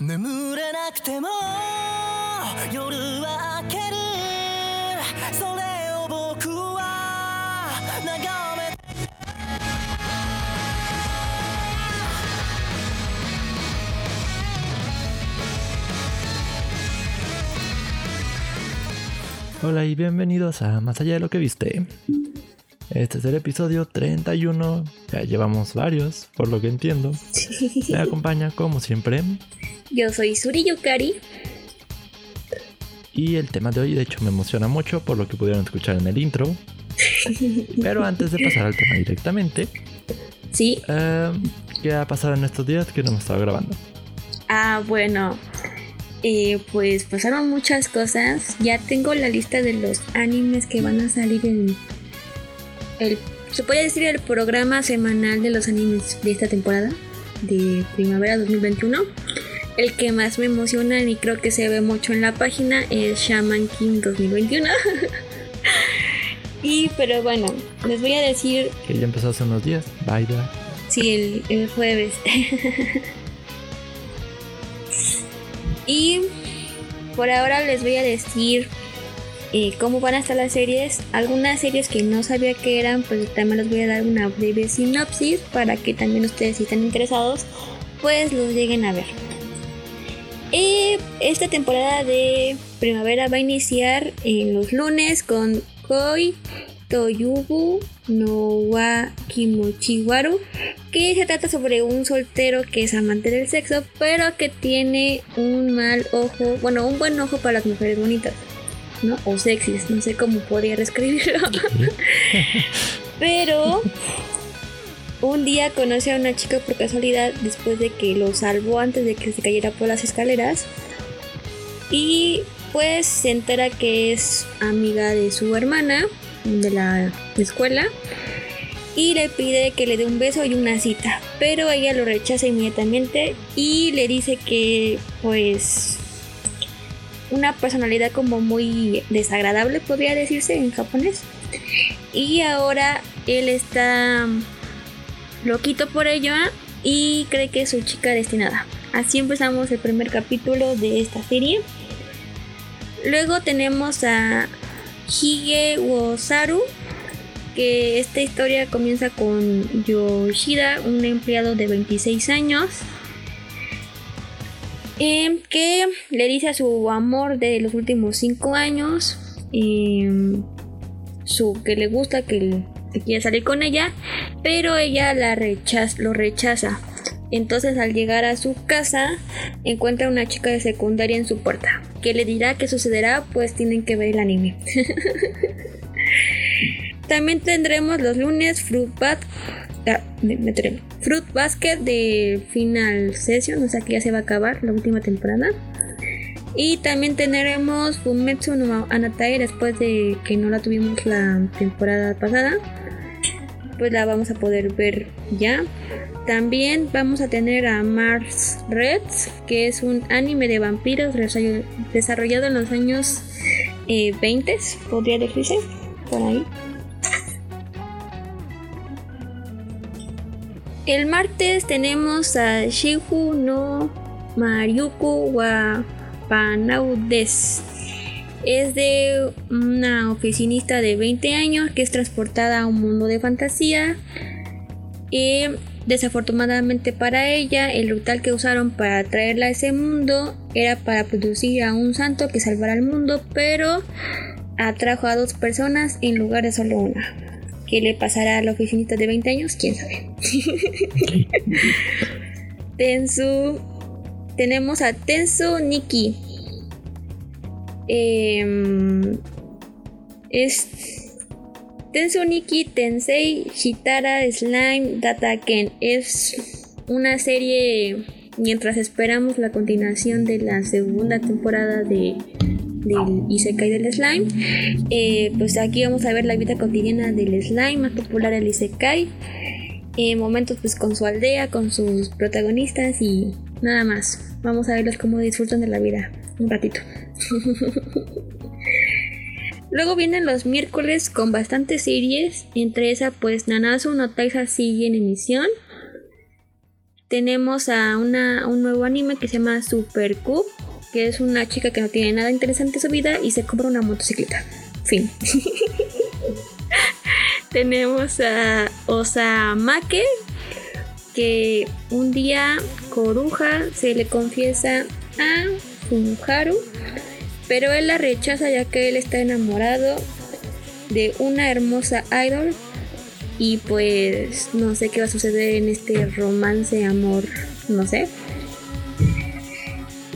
眠れなくても夜は明けるそれを僕は眺めて Hola y bienvenidos a Más allá de lo que viste. Este es el episodio 31, ya llevamos varios, por lo que entiendo. Me acompaña como siempre yo soy Suri Yukari. y el tema de hoy de hecho me emociona mucho por lo que pudieron escuchar en el intro. Pero antes de pasar al tema directamente, Sí. ¿qué ha pasado en estos días que no hemos estado grabando? Ah, bueno. Eh, pues pasaron muchas cosas. Ya tengo la lista de los animes que van a salir en el. Se puede decir el programa semanal de los animes de esta temporada de primavera 2021. El que más me emociona y creo que se ve mucho en la página es Shaman King 2021. y pero bueno, les voy a decir Que ya empezó hace unos días. Vaya. Sí, el, el jueves. y por ahora les voy a decir eh, cómo van a estar las series. Algunas series que no sabía que eran, pues también les voy a dar una breve sinopsis para que también ustedes, si están interesados, pues los lleguen a ver. Eh, esta temporada de primavera va a iniciar en los lunes con Koi Toyubu no wa Kimochiwaru, que se trata sobre un soltero que es amante del sexo, pero que tiene un mal ojo, bueno, un buen ojo para las mujeres bonitas, ¿no? O sexys, no sé cómo podría describirlo. pero un día conoce a una chica por casualidad después de que lo salvó antes de que se cayera por las escaleras. Y pues se entera que es amiga de su hermana de la escuela y le pide que le dé un beso y una cita, pero ella lo rechaza inmediatamente y le dice que pues una personalidad como muy desagradable podría decirse en japonés y ahora él está loquito por ello ¿ah? y cree que es su chica destinada. Así empezamos el primer capítulo de esta serie. Luego tenemos a Hige Wosaru, que esta historia comienza con Yoshida, un empleado de 26 años, em, que le dice a su amor de los últimos 5 años em, su, que le gusta, que, que quiere salir con ella, pero ella la rechaza, lo rechaza. Entonces al llegar a su casa encuentra una chica de secundaria en su puerta. que le dirá qué sucederá? Pues tienen que ver el anime. También tendremos los lunes ah. Fruit Basket de Final Session, o sea que ya se va a acabar la última temporada. Y también tendremos Fumetsu no Anatai después de que no la tuvimos la temporada pasada. Pues la vamos a poder ver ya. También vamos a tener a Mars Reds, que es un anime de vampiros desarroll- desarrollado en los años eh, 20, podría decirse, por ahí. El martes tenemos a Shihu no Maryuku wa Panaudes. Es de una oficinista de 20 años que es transportada a un mundo de fantasía. Y desafortunadamente para ella, el ritual que usaron para traerla a ese mundo era para producir a un santo que salvara al mundo, pero atrajo a dos personas en lugar de solo una. ¿Qué le pasará a la oficinista de 20 años? ¿Quién sabe? Tensu. Tenemos a Tensu Nikki. Em, es Tensu Nikki Tensei Shitara Slime Dataken. Es una serie mientras esperamos la continuación de la segunda temporada de del Isekai del Slime. Eh, pues aquí vamos a ver la vida cotidiana del Slime, más popular el Isekai. Eh, momentos pues con su aldea, con sus protagonistas y nada más. Vamos a verlos cómo disfrutan de la vida un ratito. Luego vienen los miércoles con bastantes series, entre esas pues Nanasu no Taisa sigue en emisión. tenemos a una, un nuevo anime que se llama Super Cube, que es una chica que no tiene nada interesante en su vida y se compra una motocicleta. Fin. tenemos a Osamake, que un día Koruja se le confiesa a Funharu, pero él la rechaza ya que él está enamorado de una hermosa idol y pues no sé qué va a suceder en este romance, amor, no sé.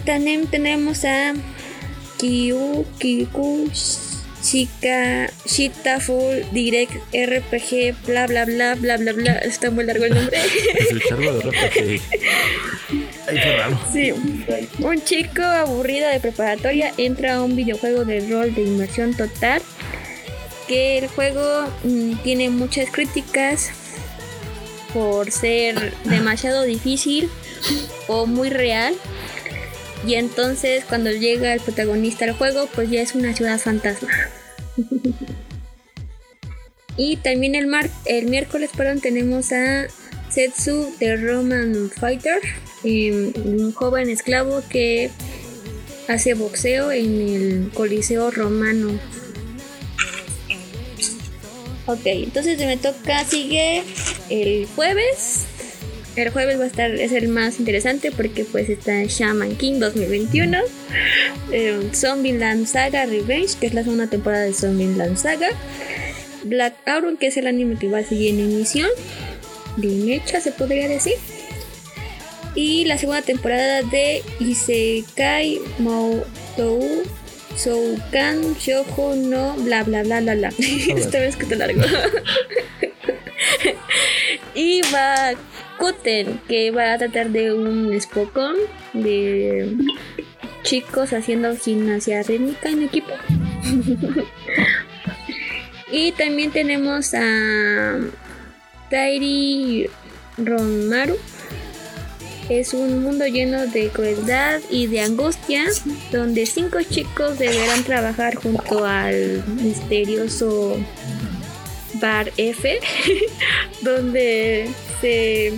También tenemos a Kyu Kiku Chica Shita Full Direct RPG bla bla bla bla bla bla está muy largo el nombre Escucharlo de RPG. Ahí fue raro. Sí. Un chico aburrido de preparatoria entra a un videojuego de rol de inmersión total. Que el juego mm, tiene muchas críticas por ser demasiado difícil o muy real. Y entonces cuando llega el protagonista al juego, pues ya es una ciudad fantasma. y también el, mar el miércoles perdón, tenemos a Setsu the Roman Fighter, eh, un joven esclavo que hace boxeo en el Coliseo Romano. Ok, entonces me toca, sigue el jueves. El jueves va a estar, es el más interesante porque pues está Shaman King 2021, eh, Zombieland Saga Revenge, que es la segunda temporada de Zombieland Saga, Black Auron, que es el anime que va a seguir en emisión, bien hecha se podría decir, y la segunda temporada de Isekai Moutou Soukan Shoujo no bla bla bla bla bla. Esta vez que te largo. y va Kuten, que va a tratar de un Spokon de chicos haciendo gimnasia rítmica en equipo. y también tenemos a Tairi Ronmaru. Es un mundo lleno de crueldad y de angustia, donde cinco chicos deberán trabajar junto al misterioso Bar F, donde se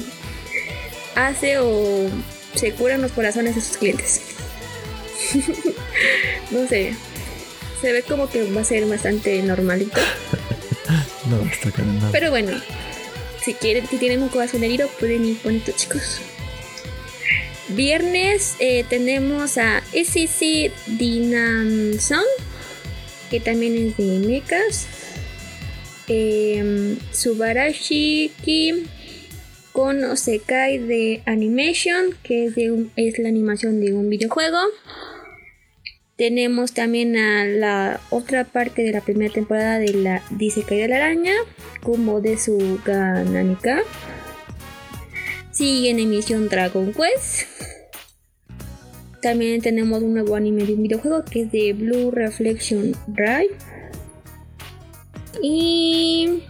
hace o se curan los corazones de sus clientes. no sé, se ve como que va a ser bastante normalito. No, está. Pero bueno, si quieren, si tienen un corazón herido, pueden ir bonitos chicos. Viernes eh, tenemos a SCC Dinamson, que también es de mechas. Eh, Subarashi Kim con Osekai de Animation, que es, de es la animación de un videojuego. Tenemos también a la otra parte de la primera temporada de la Disekai de la araña, como de su Gananika. Sigue en emisión Dragon Quest. También tenemos un nuevo anime de un videojuego que es de Blue Reflection Drive. Y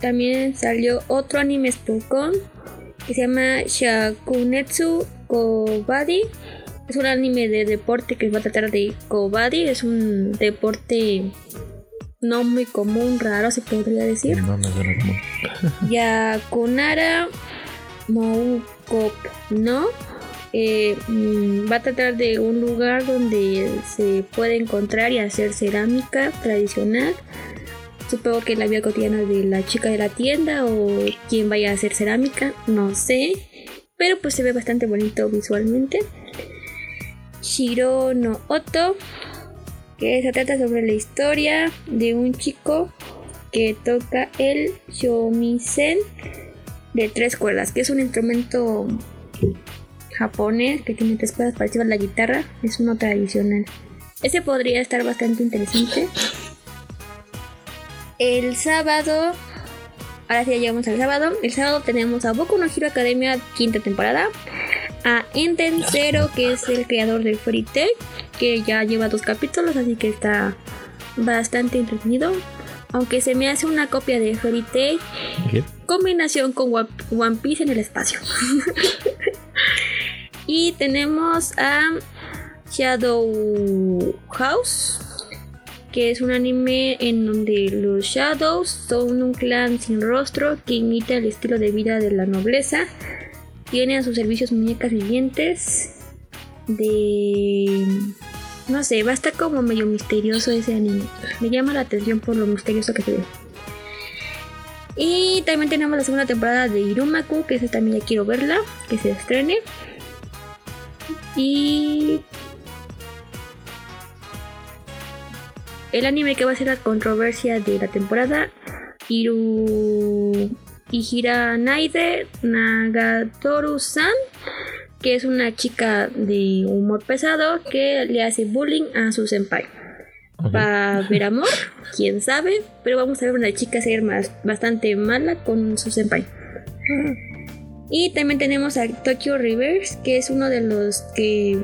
también salió otro anime Spokon que se llama Shakunetsu Kobadi. Es un anime de deporte que va a tratar de Kobadi. Es un deporte no muy común, raro se podría decir. No suena como. Yakunara Moukop no eh, mm, va a tratar de un lugar donde se puede encontrar y hacer cerámica tradicional. Supongo que la vida cotidiana de la chica de la tienda o quien vaya a hacer cerámica, no sé. Pero pues se ve bastante bonito visualmente. Shiro no Oto, que se trata sobre la historia de un chico que toca el shamisen de tres cuerdas, que es un instrumento japonés que tiene tres cuerdas parecido a la guitarra, es uno tradicional. Ese podría estar bastante interesante. El sábado, ahora sí ya llegamos al sábado. El sábado tenemos a Boku no Hero Academia quinta temporada, a Enden Zero, que es el creador de Fairy Tail, que ya lleva dos capítulos, así que está bastante entretenido. Aunque se me hace una copia de Fairy Tail, ¿Qué? combinación con One Piece en el espacio. y tenemos a Shadow House, que es un anime en donde los Shadows son un clan sin rostro que imita el estilo de vida de la nobleza. tiene a sus servicios muñecas vivientes de... No sé, va a estar como medio misterioso ese anime. Me llama la atención por lo misterioso que se ve. Y también tenemos la segunda temporada de Irumaku, que esa también ya quiero verla, que se estrene. Y el anime que va a ser la controversia de la temporada, Iru Naide Nagatoru-san, que es una chica de humor pesado que le hace bullying a su senpai. Va a haber amor, quién sabe, pero vamos a ver una chica ser más, bastante mala con su senpai. Y también tenemos a Tokyo Rivers, que es uno de los que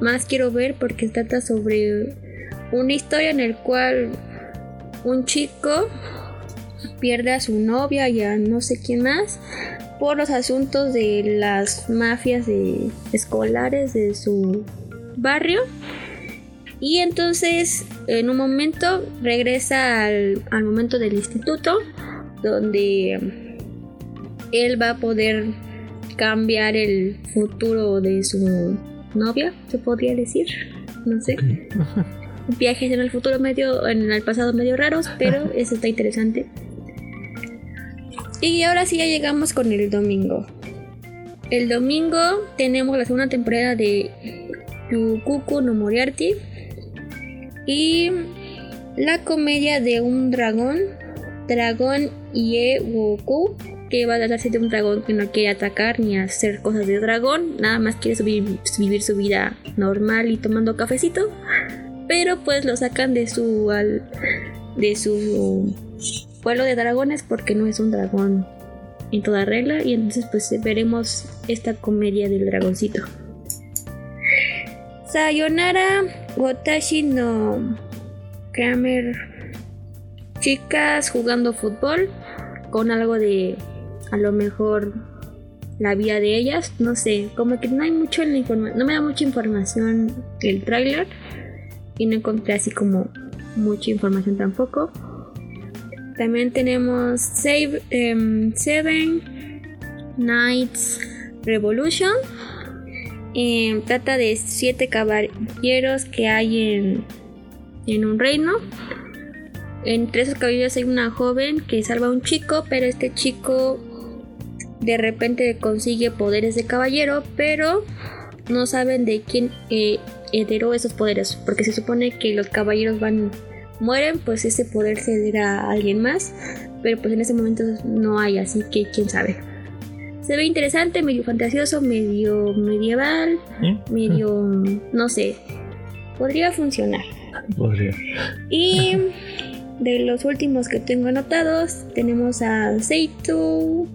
más quiero ver porque trata sobre una historia en el cual un chico pierde a su novia y a no sé quién más por los asuntos de las mafias de escolares de su barrio. Y entonces en un momento regresa al, al momento del instituto donde él va a poder cambiar el futuro de su novia, se podría decir, no sé. Viajes en el futuro medio, en el pasado medio raros, pero eso está interesante. Y ahora sí ya llegamos con el domingo. El domingo tenemos la segunda temporada de Yukuku no Moriarty y la comedia de un dragón, Dragón Ie Goku, que va a tratarse de un dragón que no quiere atacar ni hacer cosas de dragón, nada más quiere vivir su vida normal y tomando cafecito, pero pues lo sacan de su de su pueblo de dragones porque no es un dragón en toda regla. Y entonces pues veremos esta comedia del dragoncito. Sayonara Watashi no Kramer. Chicas jugando fútbol con algo de a lo mejor la vida de ellas, no sé, como que no hay mucho en la información, no me da mucha información el tráiler y no encontré así como mucha información tampoco. También tenemos em, Seven Knights Revolution. Em, trata de siete caballeros que hay en, en un reino. Entre esos caballeros hay una joven que salva a un chico, pero este chico de repente consigue poderes de caballero, pero no saben de quién eh, heredó esos poderes, porque se supone que los caballeros van mueren, pues ese poder se dará a alguien más, pero pues en ese momento no hay, así que quién sabe. Se ve interesante, medio fantasioso, medio medieval, medio, no sé, podría funcionar. Podría. Y de los últimos que tengo anotados, tenemos a Seitu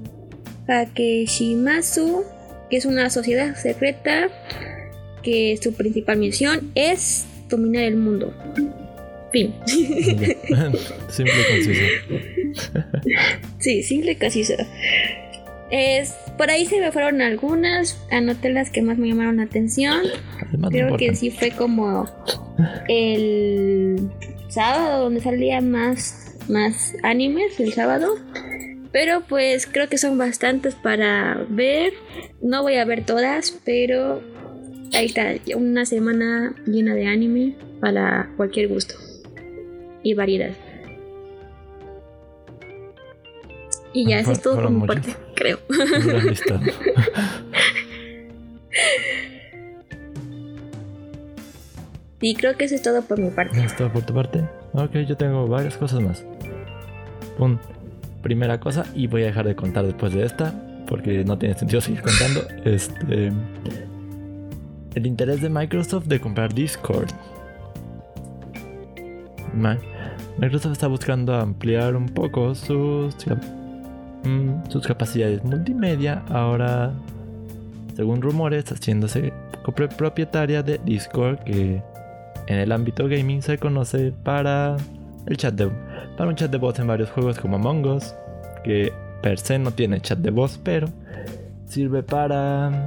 Takeshimasu, que es una sociedad secreta que su principal misión es dominar el mundo. simple y conciso. sí, simple y conciso. Es, por ahí se me fueron algunas, anoté las que más me llamaron la atención. Creo que sí fue como el sábado donde salía más, más animes, el sábado. Pero pues creo que son bastantes para ver. No voy a ver todas, pero ahí está, una semana llena de anime para cualquier gusto y variedad. Y ya, eso es todo por mi parte, creo. y creo que eso es todo por mi parte. ¿Es todo por tu parte? Ok, yo tengo varias cosas más. Primera cosa, y voy a dejar de contar después de esta, porque no tiene sentido seguir contando. Este. El interés de Microsoft de comprar Discord. Microsoft está buscando ampliar un poco sus, mm, sus capacidades multimedia. Ahora, según rumores, haciéndose propietaria de Discord, que en el ámbito gaming se conoce para el chat de para un chat de voz en varios juegos como Among Us, que per se no tiene chat de voz, pero sirve para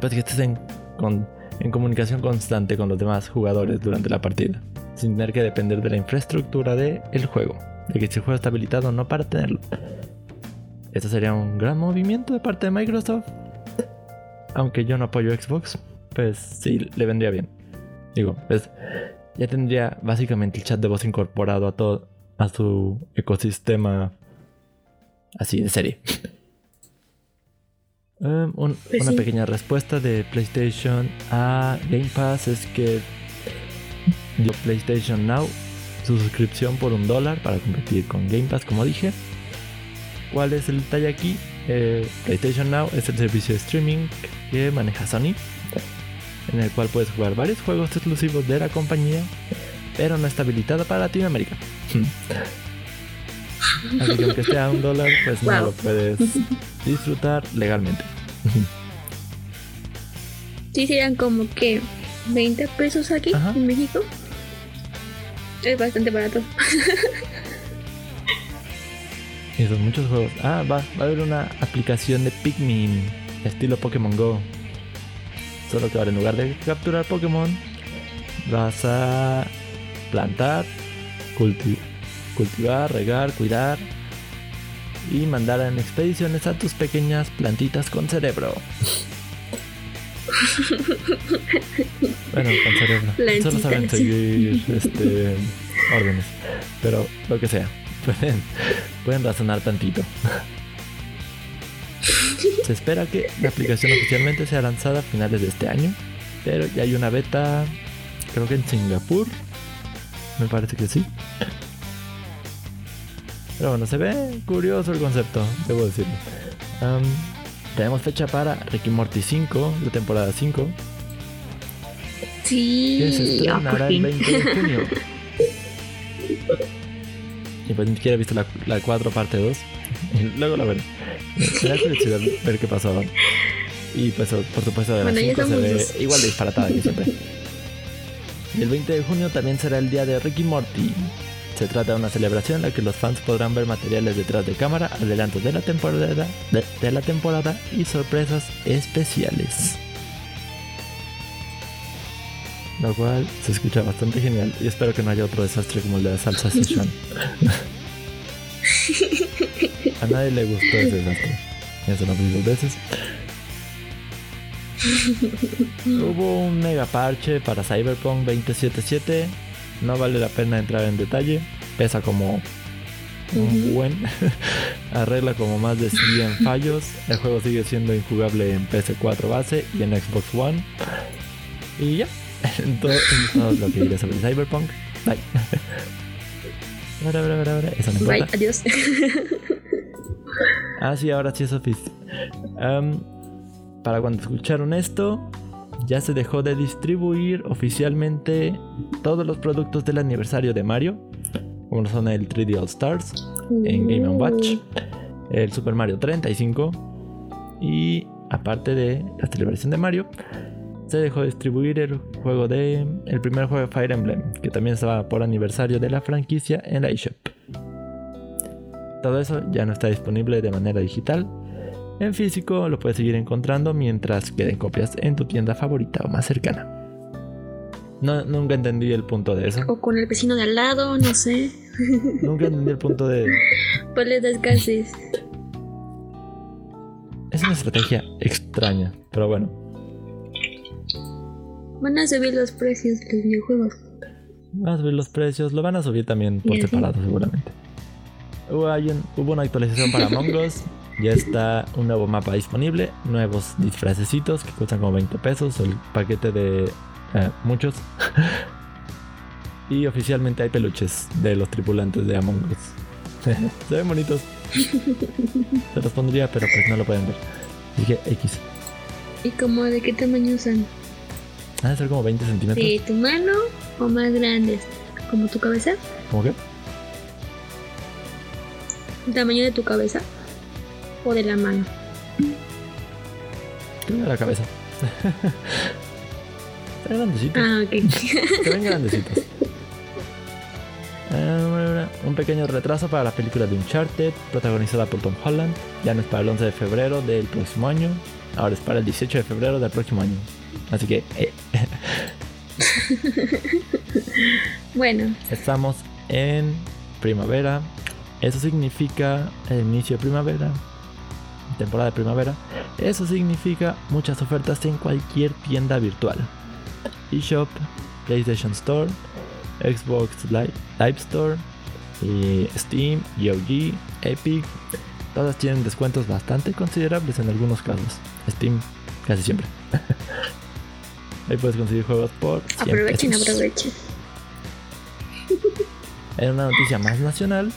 pues, que estés en, en comunicación constante con los demás jugadores durante la partida sin tener que depender de la infraestructura del juego, de que si el juego está habilitado o no para tenerlo. Esto sería un gran movimiento de parte de Microsoft aunque yo no apoyo Xbox, pues sí, le vendría bien. Digo, pues ya tendría básicamente el chat de voz incorporado a todo, a su ecosistema así de serie. Um, un- Pues una sí. pequeña respuesta de PlayStation a Game Pass es que dio PlayStation Now su suscripción por un dólar para competir con Game Pass, como dije. ¿Cuál es el detalle aquí? Eh, PlayStation Now es el servicio de streaming que maneja Sony, en el cual puedes jugar varios juegos exclusivos de la compañía, pero no está habilitada para Latinoamérica. Así que aunque esté a un dólar, pues no lo puedes disfrutar legalmente. Sí, serían como que 20 pesos aquí Ajá. en México. Es bastante barato. Y son muchos juegos. Ah, va, va a haber una aplicación de Pikmin, estilo Pokémon Go. Solo que ahora en lugar de capturar Pokémon, vas a plantar, culti- cultivar, regar, cuidar y mandar en expediciones a tus pequeñas plantitas con cerebro. bueno, con cerebro. Solo saben seguir este, órdenes. Pero lo que sea. Pueden, pueden razonar tantito. Se espera que la aplicación oficialmente sea lanzada a finales de este año. Pero ya hay una beta, creo que en Singapur. Me parece que sí. Pero bueno, se ve curioso el concepto, debo decirlo. Am, tenemos fecha para Ricky Morty 5, la temporada 5, Sí, que se ah, estrenará por el fin. 20 de junio. Y pues ni siquiera he visto la, la 4 parte 2. Y luego la veré. Me da curiosidad ver qué pasó. Y pues por supuesto de la Bueno, ya 5 se ve dos. igual de disparatada que siempre. Y el 20 de junio también será el día de Ricky Morty. Se trata de una celebración en la que los fans podrán ver materiales detrás de cámara, adelantos de la temporada, de, de la temporada y sorpresas especiales. Lo cual se escucha bastante genial y espero que no haya otro desastre como el de la salsa Sichuan. A nadie le gustó ese desastre. Eso lo vi dos veces. Hubo un mega parche para Cyberpunk 2077. No vale la pena entrar en detalle. Pesa como un buen. Arregla como más de 100 fallos. El juego sigue siendo injugable en PS4 base y en Xbox One. Y ya. En todo, lo que diré sobre Cyberpunk. Bye. Eso no Bye, adiós. Ah, sí, ahora sí es oficial. para cuando escucharon esto, ya se dejó de distribuir oficialmente todos los productos del aniversario de Mario, como son el 3D All Stars, en Game Watch, el Super Mario 35 y aparte de la celebración de Mario, se dejó de distribuir el juego de el primer juego de Fire Emblem, que también estaba por aniversario de la franquicia en la eShop. Todo eso ya no está disponible de manera digital. En físico lo puedes seguir encontrando mientras queden copias en tu tienda favorita o más cercana. No, nunca entendí el punto de eso. O con el vecino de al lado, no sé. Nunca entendí el punto de... Pues les das gases. Es una estrategia extraña, pero bueno. Van a subir los precios de los videojuegos. Van a subir los precios, lo van a subir también por separado seguramente. Hubo, un- hubo una actualización para Among Us, ya está un nuevo mapa disponible, nuevos disfracecitos que cuestan como 20 pesos, el paquete de eh, muchos. y oficialmente hay peluches de los tripulantes de Among Us. Se ven bonitos. Se los pondría, pero pues no lo pueden ver. Que X. ¿Y como de qué tamaño son? Van a ser como 20 centímetros. ¿De tu mano o más grandes? ¿Como tu cabeza? ¿Cómo que? ¿El tamaño de tu cabeza? ¿O de la mano? Que la cabeza. Están grandecitos. Ah, ok. Se ven grandecitos. Eh, Un pequeño retraso para la película de Uncharted, protagonizada por Tom Holland. Ya no es para el 11 de febrero del próximo año, ahora es para el 18 de febrero del próximo año. Así que eh, bueno, estamos en primavera. Eso significa el inicio de primavera, temporada de primavera. Eso significa muchas ofertas en cualquier tienda virtual. eShop, PlayStation Store, Xbox Live, Live Store, y Steam, GOG, Epic. Todas tienen descuentos bastante considerables en algunos casos. Steam casi siempre. Ahí puedes conseguir juegos por 100 Aprovechen, pesos. aprovechen. En una noticia más nacional,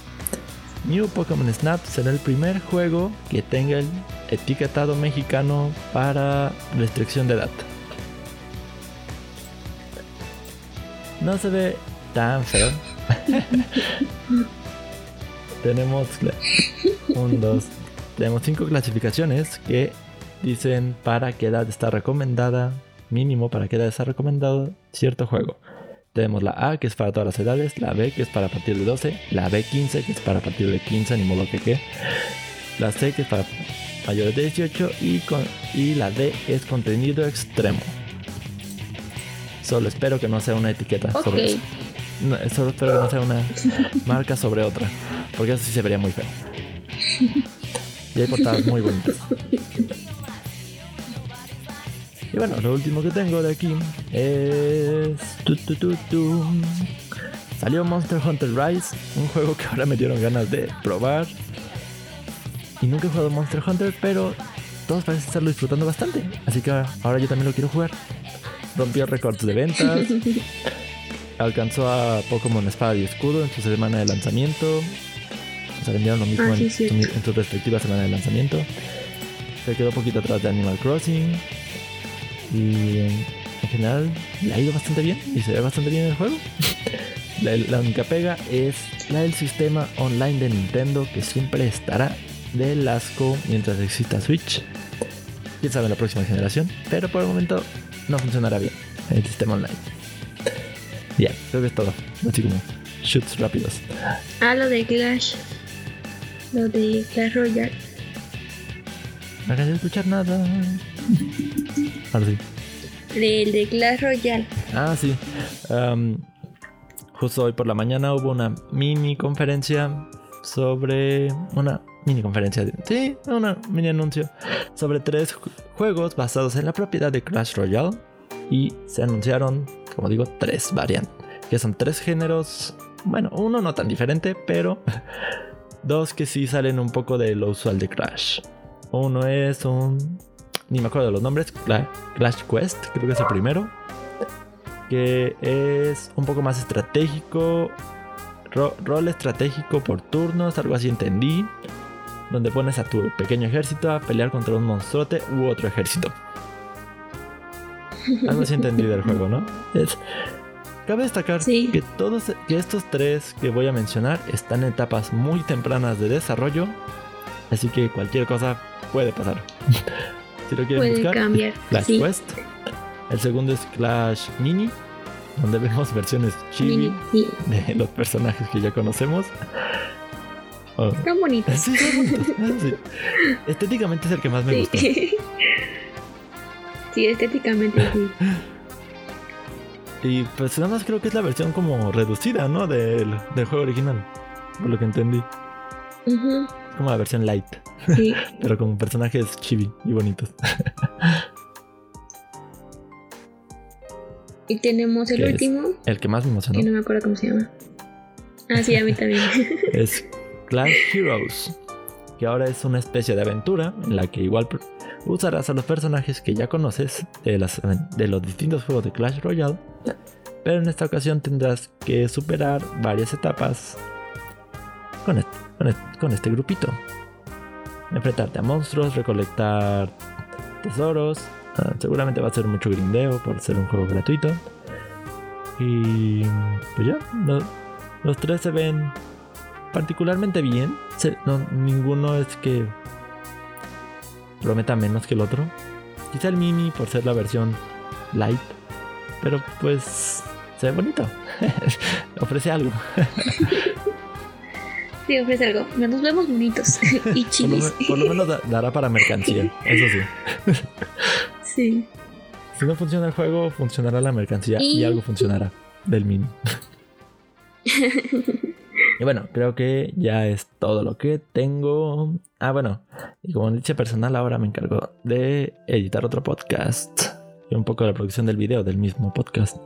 New Pokémon Snap será el primer juego que tenga el etiquetado mexicano para restricción de edad. No se ve tan feo. tenemos un, dos, tenemos cinco clasificaciones que dicen para qué edad está recomendada, mínimo para qué edad está recomendado cierto juego. Tenemos la A, que es para todas las edades, la B, que es para a partir de 12, la B15, que es para a partir de 15, ni modo que qué, la C, que es para mayores de 18, y, con, y la D es contenido extremo. Solo espero que no sea una etiqueta Ok. sobre eso. No, solo espero que no sea una marca sobre otra, porque eso sí se vería muy feo. Y hay portadas muy bonitas. Y bueno, lo último que tengo de aquí es. tu, tu, tu, tu. Salió Monster Hunter Rise, un juego que ahora me dieron ganas de probar. Y nunca he jugado Monster Hunter, pero todos parecen estarlo disfrutando bastante. Así que ahora yo también lo quiero jugar. Rompió récords de ventas. Alcanzó a Pokémon Espada y Escudo en su semana de lanzamiento. O sea, vendieron lo mismo Ah, sí, en, cierto. en su respectiva semana de lanzamiento. Se quedó poquito atrás de Animal Crossing. Y en, en general le ha ido bastante bien y se ve bastante bien el juego. La, la única pega es la del sistema online de Nintendo que siempre estará del asco mientras exista Switch. Quién sabe la próxima generación, pero por el momento no funcionará bien el sistema online. Ya, creo que es todo. Así como shoots rápidos. Ah, lo de Clash. Lo de Clash Royale. No alcancé a escuchar nada. Ahora sí. El de Clash Royale. Ah, sí. Justo hoy por la mañana hubo una mini conferencia sobre. Una mini conferencia. sí, una mini anuncio. Sobre tres ju- juegos basados en la propiedad de Clash Royale. Y se anunciaron, como digo, tres variantes. Que son tres géneros. Bueno, uno no tan diferente, pero. Dos que sí salen un poco de lo usual de Clash. Uno es un. Ni me acuerdo de los nombres. Cla- Clash Quest, creo que es el primero que es un poco más estratégico, ro- rol estratégico por turnos, algo así entendí, donde pones a tu pequeño ejército a pelear contra un monstruote u otro ejército. Algo así entendí del juego, ¿no? Es- cabe destacar Sí. que todos que estos tres que voy a mencionar están en etapas muy tempranas de desarrollo, así que cualquier cosa puede pasar. Si lo quieren buscar, cambiar, Clash sí. Quest. El segundo es Clash Mini, donde vemos versiones chibi Mini, de los personajes que ya conocemos. Oh, Están sí, bonitos, sí. Estéticamente es el que más me Sí. gusta. sí, estéticamente sí. Y pues nada más creo que es la versión como reducida, ¿no? Del, del juego original. Por lo que entendí. Es como la versión light, sí. pero con personajes chibi y bonitos. Y tenemos el último, El que más me emocionó que no me acuerdo cómo se llama. Ah, sí, a mí también. es Clash Heroes, que ahora es una especie de aventura en la que igual usarás a los personajes que ya conoces de, las, de los distintos juegos de Clash Royale, pero en esta ocasión tendrás que superar varias etapas con este, grupito. Enfrentarte a monstruos, recolectar tesoros, ah, seguramente va a ser mucho grindeo por ser un juego gratuito. Y pues ya, los tres se ven particularmente bien. No, ninguno es que prometa menos que el otro. Quizá el mini por ser la versión light. Pero pues se ve bonito. Ofrece algo. Sí, ofrece algo. Nos vemos bonitos y Por lo, chilis. por lo menos da- dará para mercancía. Eso sí. Sí. Si no funciona el juego, funcionará la mercancía y, Y- algo funcionará del mini. Y bueno, creo que ya es todo lo que tengo. Ah, bueno, y como dicha personal, ahora me encargo de editar otro podcast y un poco de la producción del video del mismo podcast.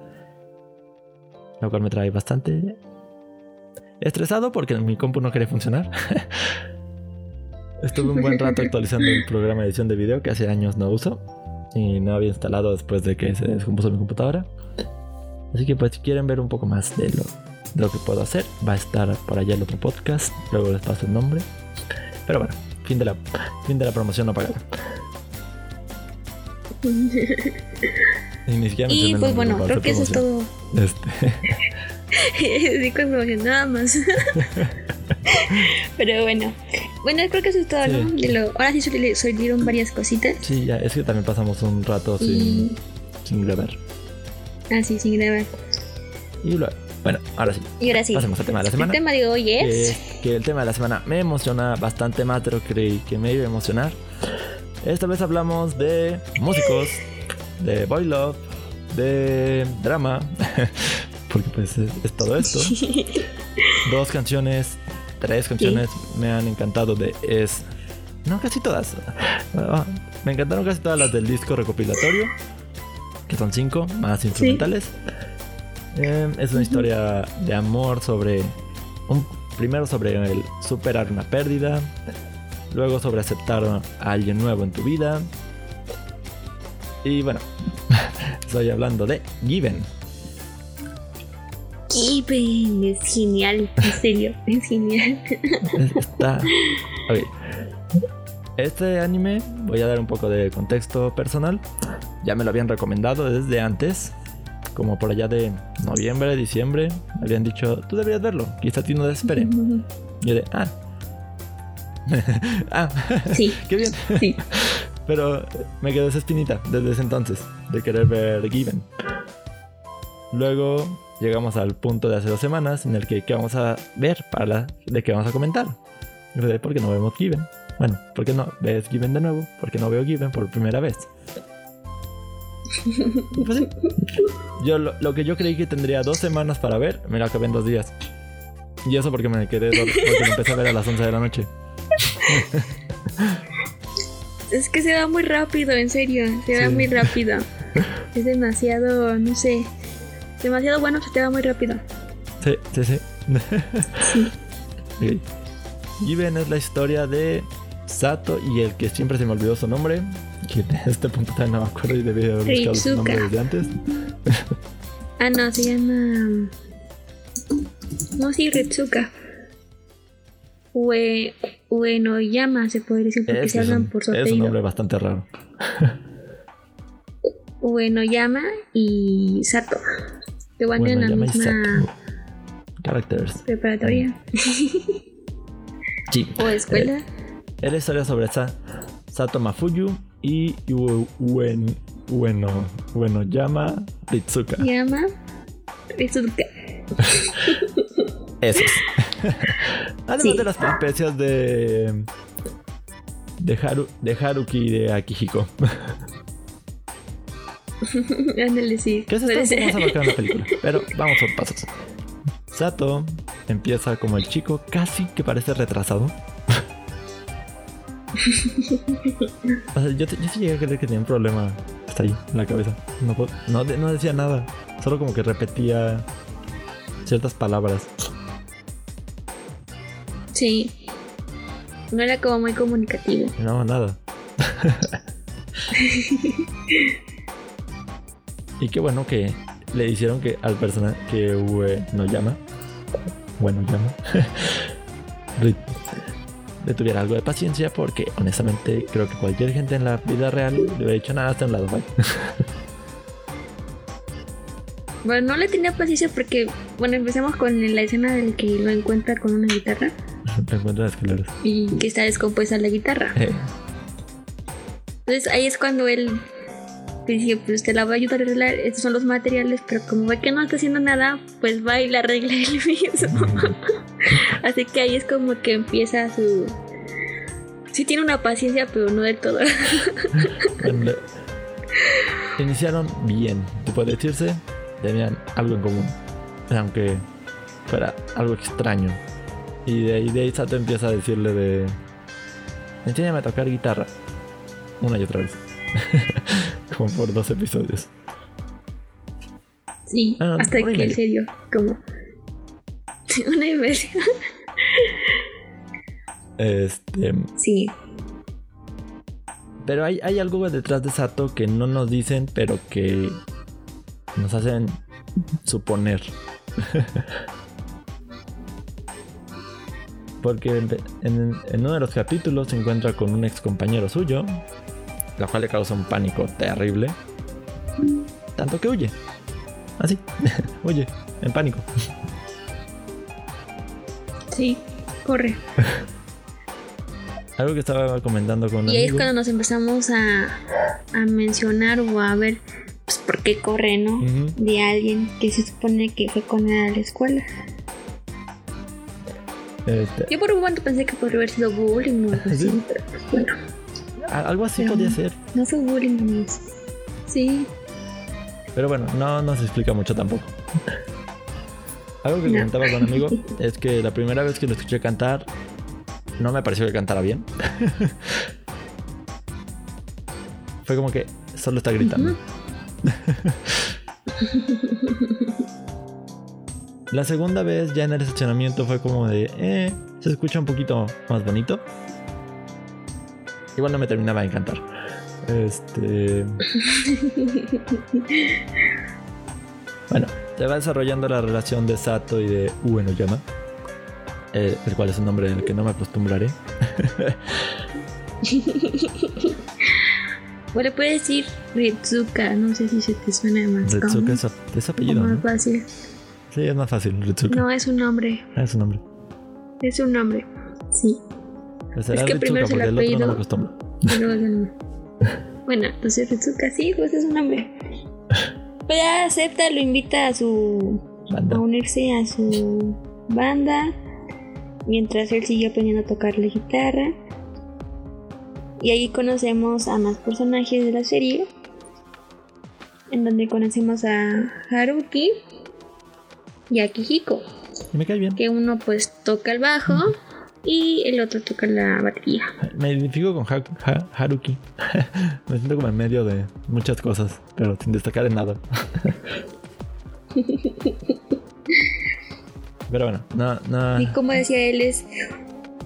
Lo cual me trae bastante estresado porque mi compu no quería funcionar. Estuve un buen rato actualizando el programa de edición de video que hace años no uso y no había instalado después de que se descompuso mi computadora. Así que pues si quieren ver un poco más de lo, de lo que puedo hacer, va a estar por allá el otro podcast, luego les paso el nombre. Pero bueno, fin de la, fin de la promoción no pagada. Y ni siquiera mencioné Y pues bueno, creo que eso es todo. Este, Sí, con promoción, nada más. Pero bueno. Bueno, creo que eso es todo, ¿no? Sí. De lo- ahora sí varias cositas. sí, ya, es que también pasamos un rato sin, Y. sin grabar. Ah, sí, sin grabar. Y luego, bueno, ahora sí. Y ahora sí. Pasemos al tema de la El semana. tema de hoy es. que, que el tema de la semana me emociona bastante más de lo que creí que me iba a emocionar. Esta vez hablamos de músicos, de boy love, de drama, porque pues es, es todo esto. Dos canciones, tres canciones me han encantado de es... No, casi todas. Me encantaron casi todas las del disco recopilatorio, que son cinco, más instrumentales. Eh, es una historia de amor sobre un, primero sobre el superar una pérdida, luego sobre aceptar a alguien nuevo en tu vida. Y bueno, estoy hablando de Given. Given, es genial, en serio, es genial. Es- Está. Este anime, voy a dar un poco de contexto personal. Ya me lo habían recomendado desde antes, como por allá de noviembre, diciembre. Habían dicho, tú deberías verlo, quizá a ti no te espere. Y yo de, ah. ah, Sí, qué bien. sí. Pero me quedó esa espinita desde ese entonces de querer ver Given. Luego llegamos al punto de hace dos semanas en el que ¿qué vamos a ver para la, de qué vamos a comentar. Y fue de, ¿Por qué no vemos Given? Bueno, ¿por qué no ves Given de nuevo? ¿Por qué no veo Given por primera vez? Pues. Yo lo, lo que yo creí que tendría dos semanas para ver, me lo acabé en dos días. Y eso porque me quedé porque lo empecé a ver a las 11 de la noche. Es que se va muy rápido, en serio, se va Sí. muy rápido. Es demasiado, no sé, demasiado bueno, se te va muy rápido. Sí, sí, sí. Sí. Given es la historia de Sato y el que siempre se me olvidó su nombre. Que en este punto también no me acuerdo y debí haber buscado su nombre Ritsuka. desde antes. Ah, no, se llama. No, sí, Retsuka. Ue, Uenoyama se podría decir porque Es, se hablan un, por su es un nombre bastante raro. Uenoyama y Sato. Que van en la misma Characters. preparatoria Sí. o escuela. Es la historia sobre Sa- Sato Mafuyu y Ue- Uen, Ueno, Uenoyama Ritsuka. Llama Retsuka. Esos. Además Sí. de las peripecias de. De, Haru, de Haruki y de Akihiko. Ándale, sí. Que eso está más abarcado en la película. Pero vamos por pasos. Sato empieza como el chico casi que parece retrasado. o sea, yo, te- yo sí llegué a creer que tenía un problema hasta ahí, en la cabeza. No, no, no decía nada. Solo como que repetía ciertas palabras. Sí. No era como muy comunicativo. No, nada. Y qué bueno que le hicieron que al personaje que Ue no llama, bueno llama, le, tuviera algo de paciencia porque honestamente creo que cualquier gente en la vida real le hubiera dicho nada hasta un lado, bye". Bueno, no le tenía paciencia porque, bueno, empezamos con la escena del que lo encuentra con una guitarra Te encuentran escaleras. y que está descompuesta la guitarra. Eh, Entonces ahí es cuando él dice, pues te la voy a ayudar a arreglar, estos son los materiales, pero como ve que no está haciendo nada, pues va y la arregla él mismo. Así que ahí es como que empieza su... Sí tiene una paciencia, pero no del todo. iniciaron bien, te puede decirse, tenían algo en común, aunque fuera algo extraño. Y de ahí, de ahí Sato empieza a decirle de... Enséñame a tocar guitarra. Una y otra vez. Como por dos episodios. Sí, Ah, hasta que en serio, como una y media. Este... Sí, Pero hay, hay algo detrás de Sato que no nos dicen, pero que nos hacen suponer. Porque en, en- en uno de los capítulos se encuentra con un ex compañero suyo, la cual le causa un pánico terrible. Tanto que huye. Así, huye, en pánico. sí, corre. Algo que estaba comentando con un Y ahí es cuando nos empezamos a, a mencionar o a ver pues, por qué corre, ¿no? De alguien que se supone que fue con él a la escuela. Este, Yo por un momento pensé que podría haber sido bullying o algo así, Sí. pero pues, bueno, algo así Pero- podía ser. no fue bullying. Sí, Pero bueno, no nos explica mucho tampoco. Algo que No. comentaba con un amigo es que la primera vez que lo escuché cantar, no me pareció que cantara bien. Fue como que solo está gritando. La segunda vez ya en el estacionamiento fue como de, eh, se escucha un poquito más bonito. Igual no me terminaba de encantar. Este... Bueno, se va desarrollando la relación de Sato y de Uenoyama, eh, el cual es un nombre del que no me acostumbraré. bueno, puedes decir Ritsuka, no sé si se te suena más Retsuka es, es apellido, más ¿no? fácil. Sí, es más fácil, Ritsuka. No, es un nombre, Ah, es un nombre. es un nombre, sí. Pues Es que Ritsuka primero el porque el otro no me. Bueno, entonces Ritsuka sí, pues es un nombre. Pero ya acepta, lo invita a su Banda. a unirse a su banda mientras él sigue aprendiendo a tocar la guitarra. Y ahí conocemos a más personajes de la serie, en donde conocemos a Haruki y a Kihiko, me cae bien. que uno pues toca el bajo y el otro toca la batería. Me identifico con Ha- Ha- Haruki. me siento como en medio de muchas cosas, pero sin destacar en nada. pero bueno, no, no. Y como decía él es...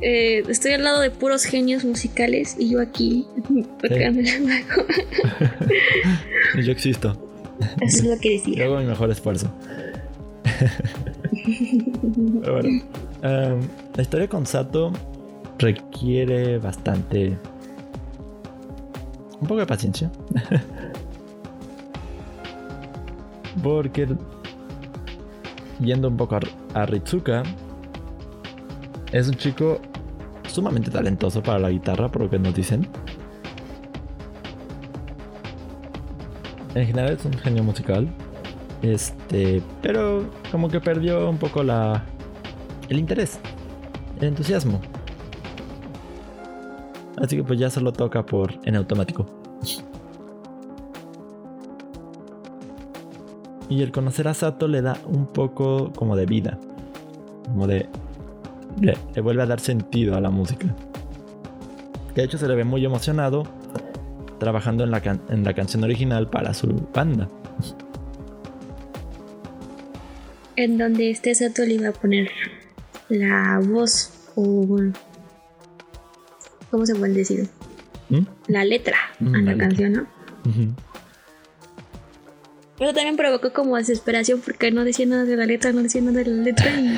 eh, estoy al lado de puros genios musicales y yo aquí tocando el bajo. Yo existo. Eso es lo que Yo decía. hago mi mejor esfuerzo. Pero bueno, em, la historia con Sato requiere bastante. Un poco de paciencia. Porque. Yendo un poco a, a Ritsuka, es un chico sumamente talentoso para la guitarra, por lo que nos dicen. En general es un genio musical. Este, pero como que perdió un poco la el interés, el entusiasmo. Así que pues ya solo toca por en automático. Y el conocer a Sato le da un poco como de vida. Como de... Le, vuelve a dar sentido a la música. De hecho se le ve muy emocionado trabajando en la, en la canción original para su banda. En donde este Sato le iba a poner la voz o ¿cómo se puede decir? ¿Mm? La letra Mm, a la la canción, ¿no? Ujú. Pero también provocó como desesperación porque no decía nada de la letra, no decía nada de la letra y,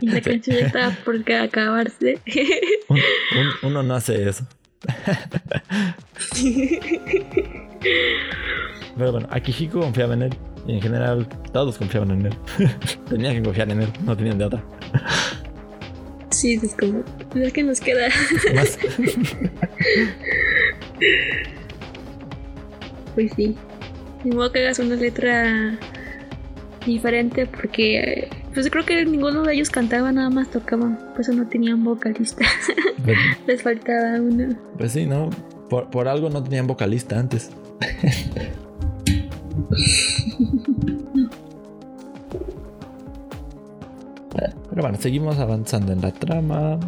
y la canción ya estaba por acabarse. Un- un- uno no hace eso. Pero bueno, Akihiko confiaba en él. Y en general, todos confiaban en él. Tenían que confiar en él, no tenían de otra. sí, es como, pues es que nos queda. Más. Pues sí. Ni modo que hagas una letra diferente porque pues creo que ninguno de ellos cantaba, nada más tocaban, por eso no tenían vocalista. Pues, Les faltaba uno. pues sí, ¿no? Por, por algo no tenían vocalista antes. Pero bueno, seguimos avanzando en la trama.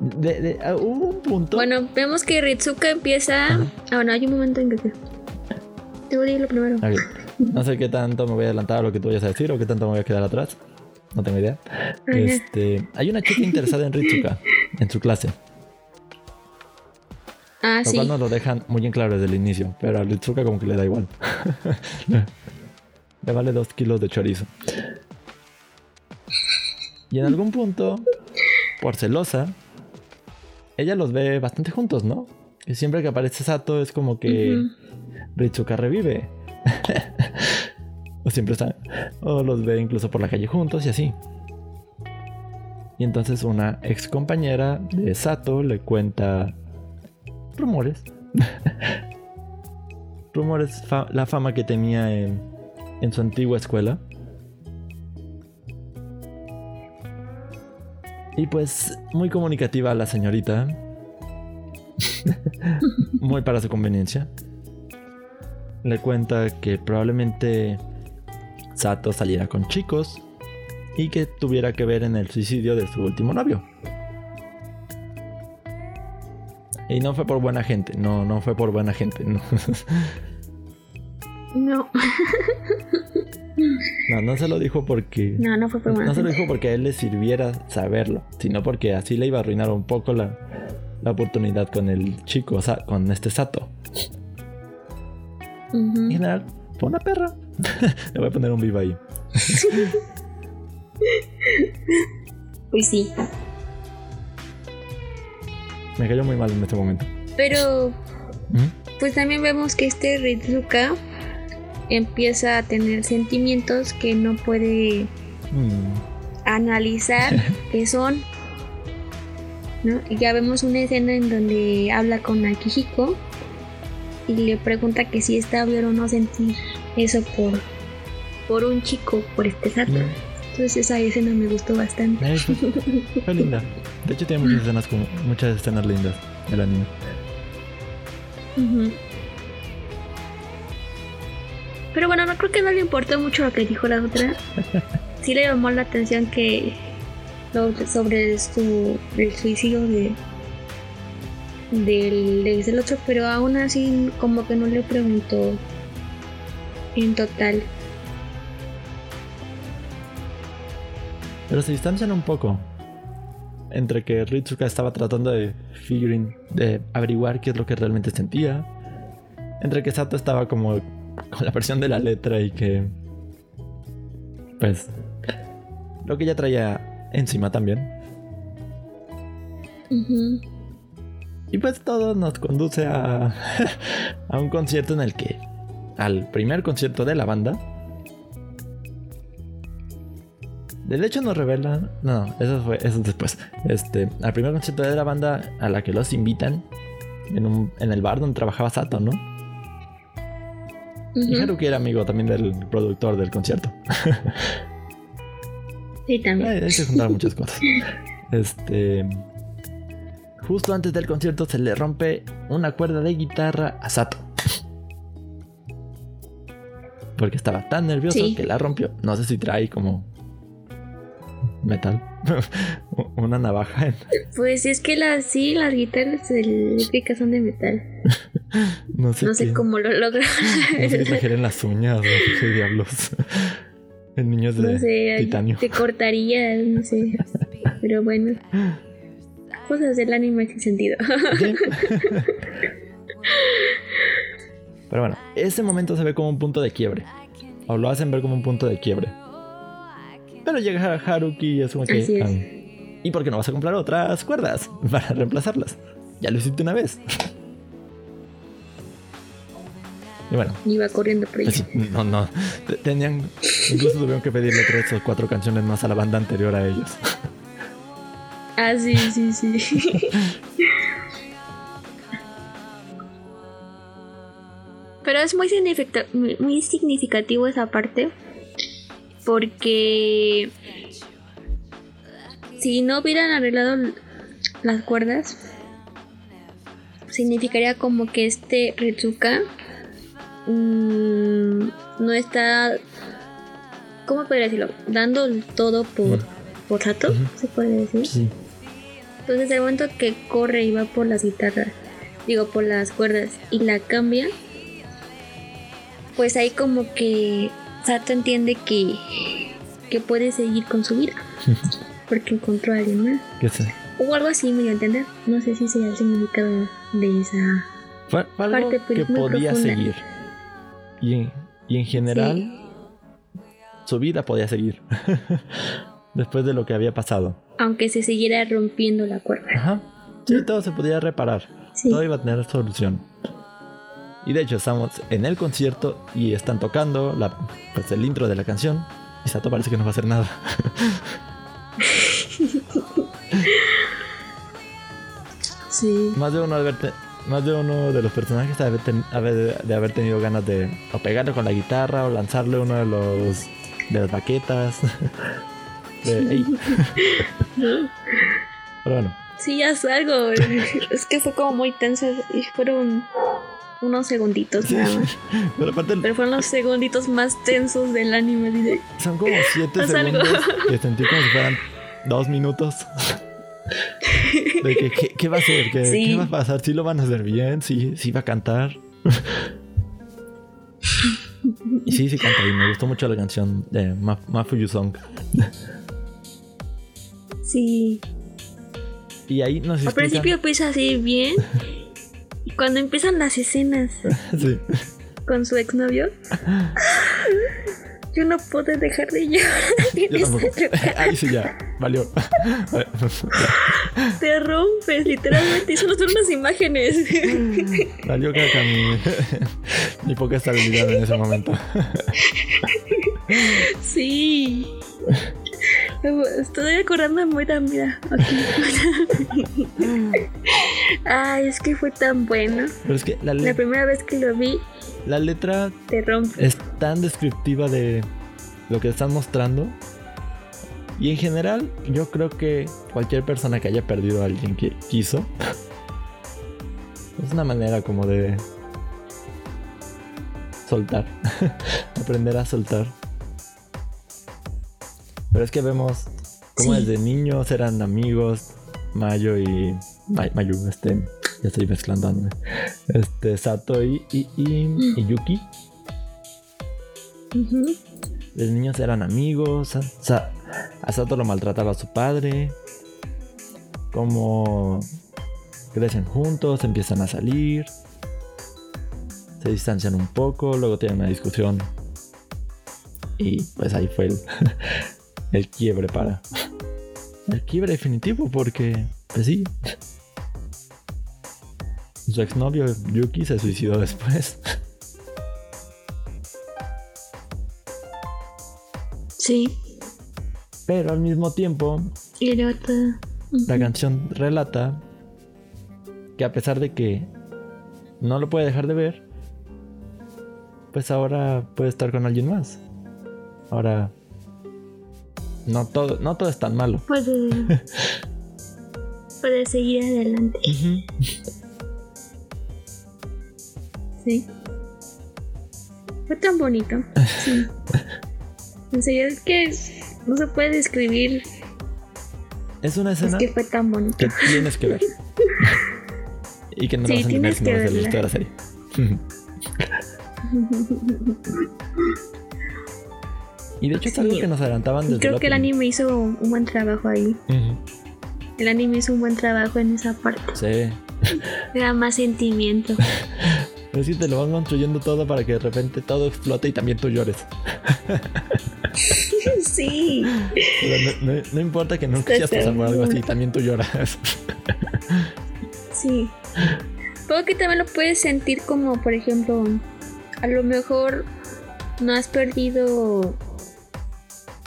De, de- ah, hubo un punto. Bueno, vemos que Ritsuka empieza. Ah, bueno, hay un momento en que. Te voy a decir lo primero. Ok. No sé qué tanto me voy a adelantar a lo que tú vayas a decir o qué tanto me voy a quedar atrás. No tengo idea. Este, hay una chica interesada en Ritsuka en su clase, Ah, lo sí. cual nos lo dejan muy en claro desde el inicio, pero a Ritsuka como que le da igual. le vale dos kilos de chorizo. Y en algún punto, por celosa, ella los ve bastante juntos, ¿no? Y siempre que aparece Sato es como que Ujú. Ritsuka revive. o siempre están. O los ve incluso por la calle juntos y así. Y entonces una ex compañera de Sato le cuenta rumores. rumores, la fama que tenía en, en su antigua escuela. Y pues muy comunicativa la señorita. muy para su conveniencia. Le cuenta que probablemente Sato saliera con chicos y que tuviera que ver en el suicidio de su último novio. Y no fue por buena gente, no, no fue por buena gente. No, No, no, no se lo dijo porque... no, no fue por No se lo dijo porque a él le sirviera saberlo, sino porque así le iba a arruinar un poco la, la oportunidad con el chico, o sea, con este Sato. En Ujú. general, fue una perra. le voy a poner un vivo ahí. Pues sí. Me cayó muy mal en este momento. Pero Ujú. pues también vemos que este Ritsuka empieza a tener sentimientos que no puede Mm, analizar qué son. ¿no? Y ya vemos una escena en donde habla con Akihiko y le pregunta que si está bien o no sentir eso por, por un chico, por este Sato. mm. Entonces esa escena me gustó bastante. Fue linda. De hecho tiene muchas escenas como muchas escenas lindas el anime. Pero bueno, no creo que no le importó mucho lo que dijo la otra. Sí le llamó la atención que lo- sobre su el suicidio de del, del del otro, pero aún así como que no le preguntó en total. Pero se distancian un poco. Entre que Ritsuka estaba tratando de figuring, de averiguar qué es lo que realmente sentía. Entre que Sato estaba como con la presión de la letra y que. Pues. Lo que ella traía encima también. Y pues todo nos conduce a. a un concierto en el que. Al primer concierto de la banda. De hecho nos revela. No, eso fue. Eso es después. Este. Al primer concierto de la banda a la que los invitan. En, un, en el bar donde trabajaba Sato, ¿no? Y Ujú. Haruki era amigo también del productor del concierto. Sí, también. Ahí se juntaron muchas cosas. Este. Justo antes del concierto se le rompe una cuerda de guitarra a Sato. Porque estaba tan nervioso Sí. que la rompió. No sé si trae como. Metal. una navaja. en- Pues es que las sí, las guitarras eléctricas son de metal. No sé, No sé qué- cómo lo logra. No sé trajeron en las uñas diablos. El niño es de No sé, titanio. te cortaría, no sé. Pero bueno. Cosas del anime sin sentido. Pero bueno, ese momento se ve como un punto de quiebre. O lo hacen ver como un punto de quiebre. Pero llega Haruki y es como que. Así es. "Ah, ¿Y por qué no vas a comprar otras cuerdas para reemplazarlas? Ya lo hiciste una vez. Y bueno, Iba corriendo por pues ella. sí, no, no. Te- Tenían. Incluso tuvieron que pedirle tres o cuatro canciones más a la banda anterior a ellos. Ah, sí, sí, sí. Pero es muy, significa- muy significativo esa parte. Porque si no hubieran arreglado las cuerdas, significaría como que este Ritsuka mm, no está, ¿cómo podría decirlo? Dando todo por, por Sato, se puede decir. Sí. Entonces, el momento que corre y va por las guitarras, digo, por las cuerdas y la cambia, pues ahí como que Sato entiende que, que puede seguir con su vida. Porque encontró a alguien más. O algo así, me dio a entender. No sé si sea el significado de esa. Fue, algo Parte, que podía profunda. seguir. Y en, y en general, su vida podía seguir. Después de lo que había pasado. Aunque se siguiera rompiendo la cuerda. Ajá. Sí, todo se podía reparar. Sí. Todo iba a tener solución. Y de hecho estamos en el concierto y están tocando la, pues, el intro de la canción. Y Sato parece que no va a hacer nada. Sí. Más de uno más de, uno de los personajes de haber, ten- haber- de haber tenido ganas de o pegarle con la guitarra o lanzarle uno de los de las baquetas. Pero bueno, Sí, ya salgo. es que fue como muy tenso y fueron unos segunditos nada más. pero aparte Pero fueron los segunditos más tensos del anime. son como 7 Haz algo. segundos que sentí como si fueran dos minutos. De que, ¿qué, qué va a hacer? ¿Qué, Sí. qué va a pasar? ¿Sí lo van a hacer bien? ¿Sí, sí va a cantar? Y sí, sí canta y me gustó mucho la canción de Ma- Mafuyu Song. Sí. Y ahí nos Al explican... principio empieza así bien. Y cuando empiezan las escenas Sí. con su exnovio, yo no puedo dejar de llorar. Yo. Ahí sí ya, valió. Te rompes, literalmente. Y solo son unas imágenes. valió caca mi, mi poca estabilidad en ese momento. Sí. Estoy acordándome ahorita, mira. aquí. Ay, es que fue tan bueno. Pero es que la, La primera vez que lo vi, la letra te rompe. es tan descriptiva de lo que están mostrando. Y en general, yo creo que cualquier persona que haya perdido a alguien que quiso, es una manera como de soltar, aprender a soltar. Pero es que vemos cómo Sí. desde niños eran amigos, Mayo y May- Mayu, este, ya estoy mezclando, este, Sato y, y, y- y Yuki. Ujú. Los niños eran amigos. Sa- Sa- a Sato lo maltrataba su padre. Como crecen juntos, empiezan a salir. Se distancian un poco, luego tienen una discusión. Y pues ahí fue el, el quiebre para. El quiebre definitivo porque, pues sí. Su exnovio Yuki se suicidó después. Sí. Pero al mismo tiempo. La canción relata que a pesar de que no lo puede dejar de ver, pues ahora puede estar con alguien más. Ahora no todo, no todo es tan malo. Puede. puede seguir adelante. Sí. Fue tan bonito. Sí. En serio, es que no se puede describir. Es una Es escena que fue tan bonito. que tienes que ver. y que no Sí, vas a entender si no ves la serie. Y de hecho es algo Sí. que nos adelantaban Y desde creo que el anime hizo un buen trabajo ahí. El anime hizo un buen trabajo en esa parte. Sí. Era más sentimiento. Es que te lo van construyendo todo para que de repente todo explote y también tú llores. sí. No, no- no importa que nunca hayas pasado por algo así, también tú lloras. Sí. Puedo que también lo puedes sentir como, por ejemplo, a lo mejor no has perdido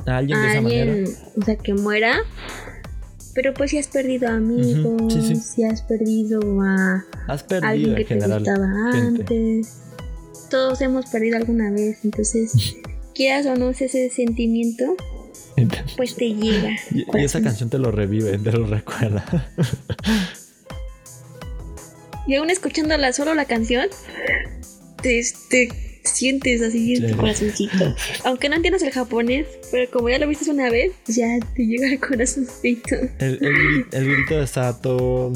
A alguien de a esa alguien, manera. o sea, que muera, pero pues si has perdido amigos, sí, sí. si has perdido a Has perdido alguien que te gustaba gente. antes. Todos hemos perdido alguna vez, entonces, quieras o no ese sentimiento, pues te llega. Y, esa canción te lo revive, te lo recuerda. Y aún escuchándola solo la canción, te, te, sientes así en tu corazoncito. Aunque no entiendas el japonés, pero como ya lo viste una vez, ya te llega al corazoncito. El, el, gri- el grito de Sato.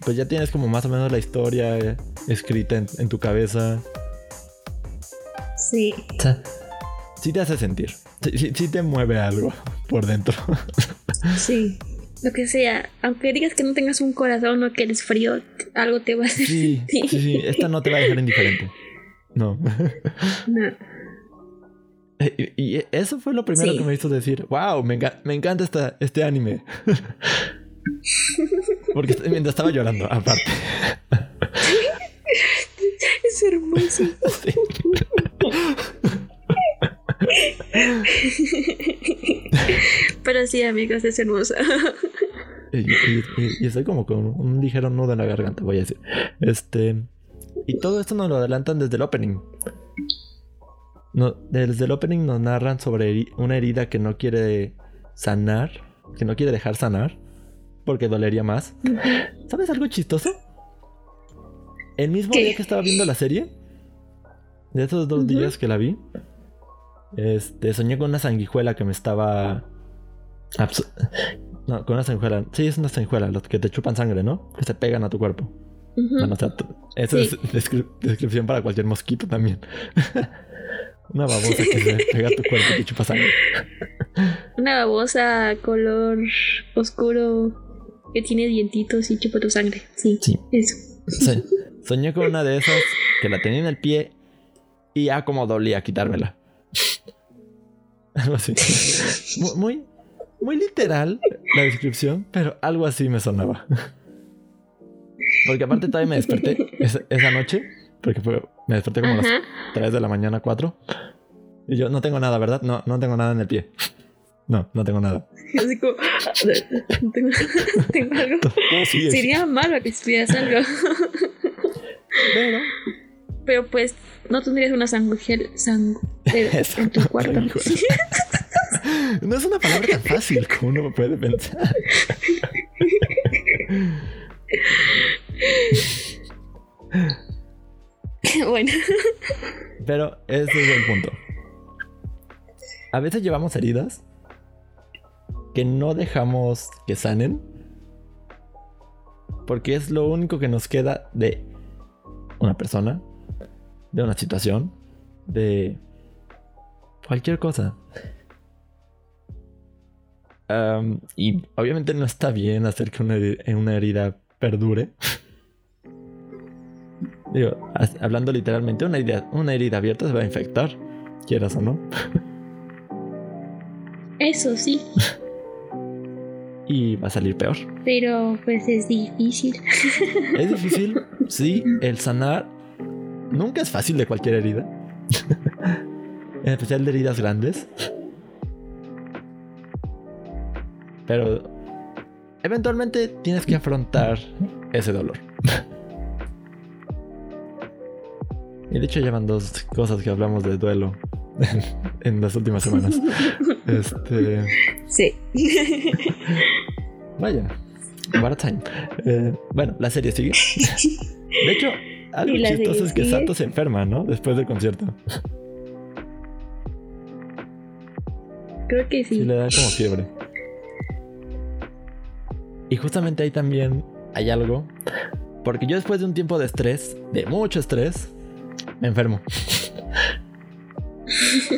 Pues ya tienes como más o menos la historia eh, escrita en, en tu cabeza. Sí. O sea, sí te hace sentir. Sí, sí- sí te mueve algo por dentro. Sí. Lo que sea, aunque digas que no tengas un corazón o que eres frío, algo te va a hacer Sí, sí, sí. Esta no te va a dejar indiferente. No. No. Y, y eso fue lo primero Sí. que me hizo decir, wow, me, me encanta esta, este anime. Porque mientras estaba llorando, aparte. Es hermoso. Sí. Pero sí, amigos, es y- y- y estoy como con un ligero nudo en la garganta, voy a decir. Este. Y todo esto nos lo adelantan desde el opening. No, desde el opening nos narran sobre una herida que no quiere sanar, que no quiere dejar sanar, porque dolería más. ¿Sabes algo chistoso? El mismo ¿Qué? día que estaba viendo la serie, de esos dos días que la vi, este, soñé con una sanguijuela que me estaba. abs- No, con una sanguijuela. Sí, es una sanguijuela, los que te chupan sangre, ¿no? Que se pegan a tu cuerpo. Ujú. Bueno, o sea, tú- esa Sí. es descri- descripción para cualquier mosquito también. una babosa que se pega a tu cuerpo y te chupa sangre. Una babosa color oscuro que tiene dientitos y chupa tu sangre. Sí, Sí. eso. Sí. Soñé con una de esas que la tenía en el pie y ya como dolía quitármela. Algo así. Mu- Muy, muy literal la descripción, pero algo así me sonaba. Porque aparte todavía me desperté esa, esa noche, porque fue- me desperté como a las Ajá. 3 de la mañana, 4. Y yo no tengo nada, ¿verdad? No, no tengo nada en el pie. No, no tengo nada. Así como, tengo, tengo algo. Sería malo que estuvieras algo. Pero Pero pues no tendrías una sanguijuela sang- en tu cuarto. no es una palabra tan fácil como uno puede pensar. bueno, Pero ese es el punto. A veces llevamos heridas que no dejamos que sanen. Porque es lo único que nos queda de una persona, de una situación, de cualquier cosa. Y obviamente no está bien hacer que una herida perdure. Digo, hablando literalmente, una herida, una herida abierta se va a infectar, quieras o no. eso sí, Y va a salir peor. pero pues es difícil. Es difícil, sí, el sanar nunca es fácil de cualquier herida. en especial de heridas grandes. Pero eventualmente tienes que afrontar ese dolor. Y de hecho llevan dos cosas que hablamos de duelo en, las últimas semanas. Este. Sí. Vaya. What a time. Eh, bueno, la serie sigue. De hecho, algo chistoso es que sigue. Sato se enferma, ¿no? Después del concierto. Creo que Sí, sí. le da como fiebre. Y justamente ahí también hay algo. Porque yo después de un tiempo de estrés, de mucho estrés, me enfermo.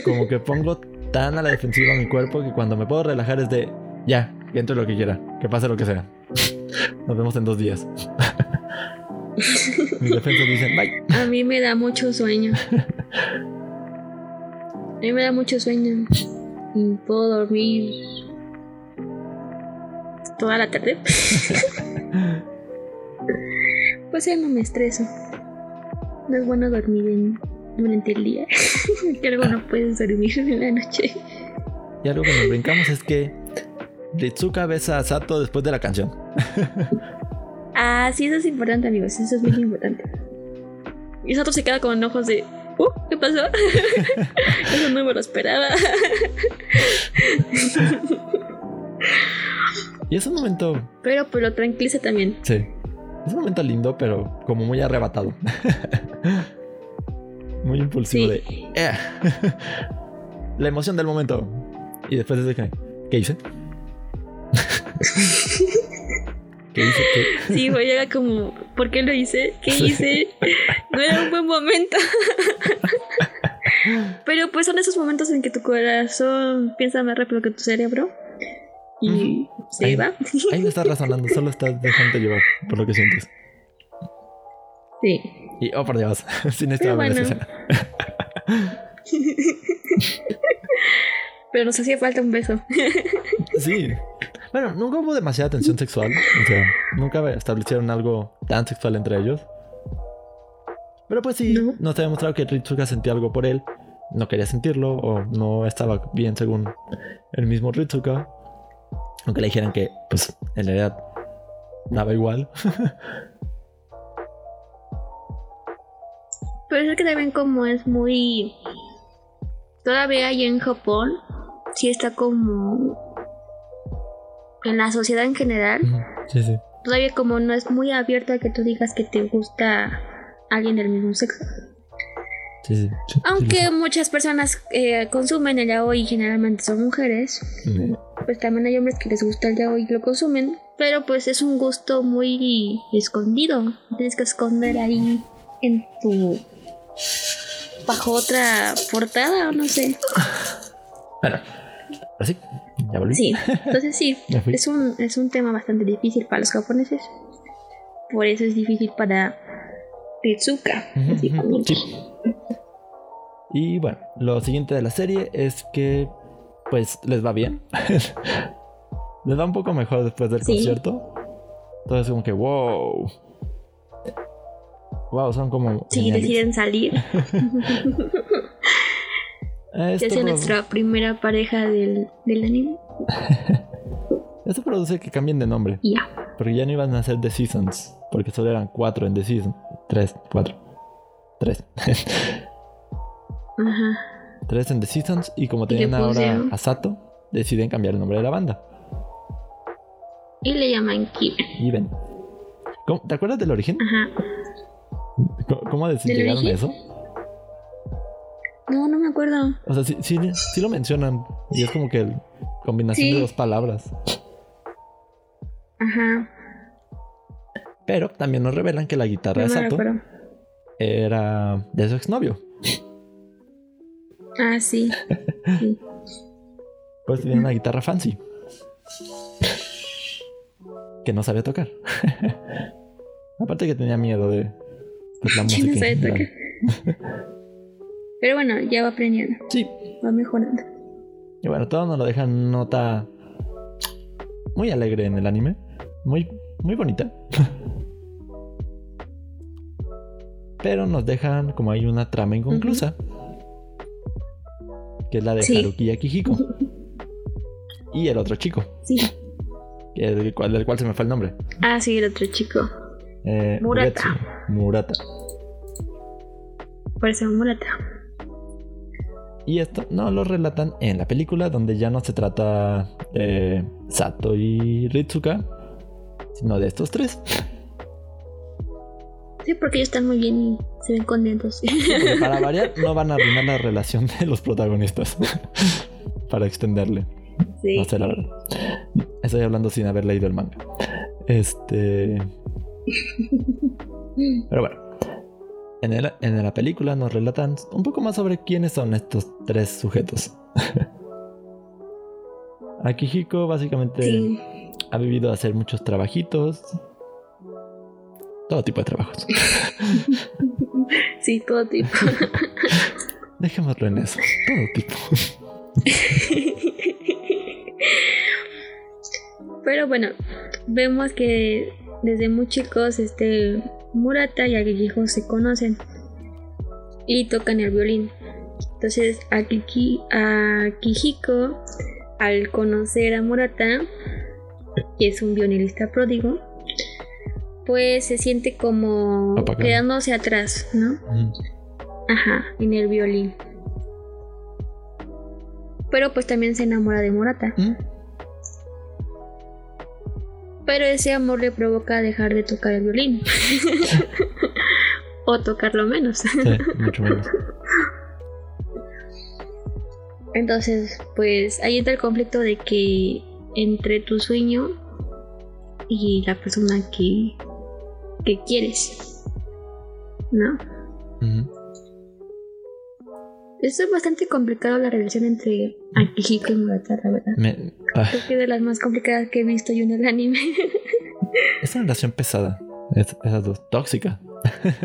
Como que pongo tan a la defensiva mi cuerpo que cuando me puedo relajar es de ya, que entre lo que quiera, que pase lo que sea. Nos vemos en dos días. Mis defensas dicen bye. A mí me da mucho sueño. A mí me da mucho sueño. Y puedo dormir toda la tarde. pues ya no me estreso. No es bueno dormir en- durante el día. que luego no puedes dormir en la noche. Y algo que nos brincamos es que Ritsuka besa a Sato después de la canción. Ah, sí, eso es importante, amigos. Eso es muy importante. Y Sato se queda con ojos de. "Uh, ¿Qué pasó? eso no me lo esperaba. Y es un momento, Pero pues lo tranquiliza también. sí, es un momento lindo, pero como muy arrebatado. muy impulsivo Sí. de. "Eh". La emoción del momento. Y después es de que. ¿Qué hice? ¿Qué hice? ¿Qué? Sí, güey, era como, ¿por qué lo hice? ¿Qué Sí. hice? No era un buen momento. Pero pues son esos momentos en que tu corazón piensa más rápido que tu cerebro. Y se Ahí- va. Ahí no estás razonando, solo estás dejándote llevar por lo que sientes. Sí. Y, oh, por Dios, sin esta bueno. escena. Pero nos hacía falta un beso. Sí. Bueno, nunca hubo demasiada tensión sexual. O sea, nunca establecieron algo tan sexual entre ellos. Pero pues sí, No. nos ha demostrado que Ritsuka sentía algo por él. No quería sentirlo o no estaba bien según el mismo Ritsuka. Aunque le dijeran que, pues, en realidad daba igual. Pero es que también como es muy... Todavía ahí en Japón, sí está como... En la sociedad en general, Ujú, sí, sí. todavía como no es muy abierto a que tú digas que te gusta alguien del mismo sexo. Sí, Aunque muchas personas eh, consumen el yaoi y generalmente son mujeres. Pues también hay hombres que les gusta el yaoi y lo consumen, pero pues es un gusto muy escondido. Tienes que esconder ahí en tu bajo otra portada o no sé. Bueno, así, ya volví. Sí, entonces sí, es un, es un tema bastante difícil para los japoneses. Por eso es difícil para ujú, principalmente. sí. Y bueno, lo siguiente de la serie es que pues les va bien. les va un poco mejor después del Sí. concierto. Entonces como que wow. Wow, son como Sí, geniales. deciden salir. Esto, Ya sea nuestra primera pareja del, del anime. esto produce que cambien de nombre. Ya. Porque ya no iban a ser The Seasons. Porque solo eran cuatro en The Season. Tres, cuatro. Tres. Ajá. Tres en The Seasons. Y como Y tenían ahora a Sato, deciden cambiar el nombre de la banda. Y le llaman Kiben. Y ven. ¿Cómo- ¿Te acuerdas del origen? Ajá. ¿Cómo, cómo de- ¿Del llegaron a eso? No, no me acuerdo. O sea, sí, sí, sí lo mencionan. Y es como que combinación Sí. de dos palabras. Ajá. Pero también nos revelan que la guitarra No de Sato recuerdo. era de su exnovio. Ah, sí. sí. Pues tenía una guitarra fancy. Que no sabía tocar. Aparte que tenía miedo de pues, la música. no sabe tocar. Pero bueno, ya va aprendiendo. Sí. Va mejorando. Y bueno, todo nos lo dejan nota muy alegre en el anime. Muy, muy bonita. Pero nos dejan como hay una trama inconclusa. Que es la de Sí. Haruki y Akihiko. Y el otro chico. Sí. Que del cual, del cual se me fue el nombre. Ah, sí, el otro chico. Eh, Murata. Murata. Parece un Murata. Y esto no lo relatan en la película, donde ya no se trata de Sato y Ritsuka, sino de estos tres. Sí, porque ellos están muy bien y se ven contentos. Para variar, no van a arruinar la relación de los protagonistas. para extenderle. sí. No sé, la verdad. Estoy hablando sin haber leído el manga. Este. Pero bueno. En, el- en la película nos relatan un poco más sobre quiénes son estos tres sujetos. Akihiko básicamente Sí. ha vivido a hacer muchos trabajitos. Todo tipo de trabajos. Sí, todo tipo. Dejémoslo en eso. Todo tipo. Pero bueno, vemos que desde muy chicos este Murata y Akihiko se conocen y tocan el violín. Entonces Akiki, al conocer a Murata, que es un violinista pródigo, pues se siente como quedándose atrás, ¿no? Mm. Ajá, en el violín. Pero pues también se enamora de Murata. Mm. Pero ese amor le provoca dejar de tocar el violín. o tocarlo menos. Sí, mucho menos. Entonces, pues ahí entra el conflicto de que entre tu sueño y la persona que, que quieres, ¿no? Ujú. Eso es bastante complicado la relación entre Akihiko y Murata, la verdad. Me- ah, Creo que es de las más complicadas que he visto yo en el anime. es una relación pesada. Es- esas dos. Tóxica.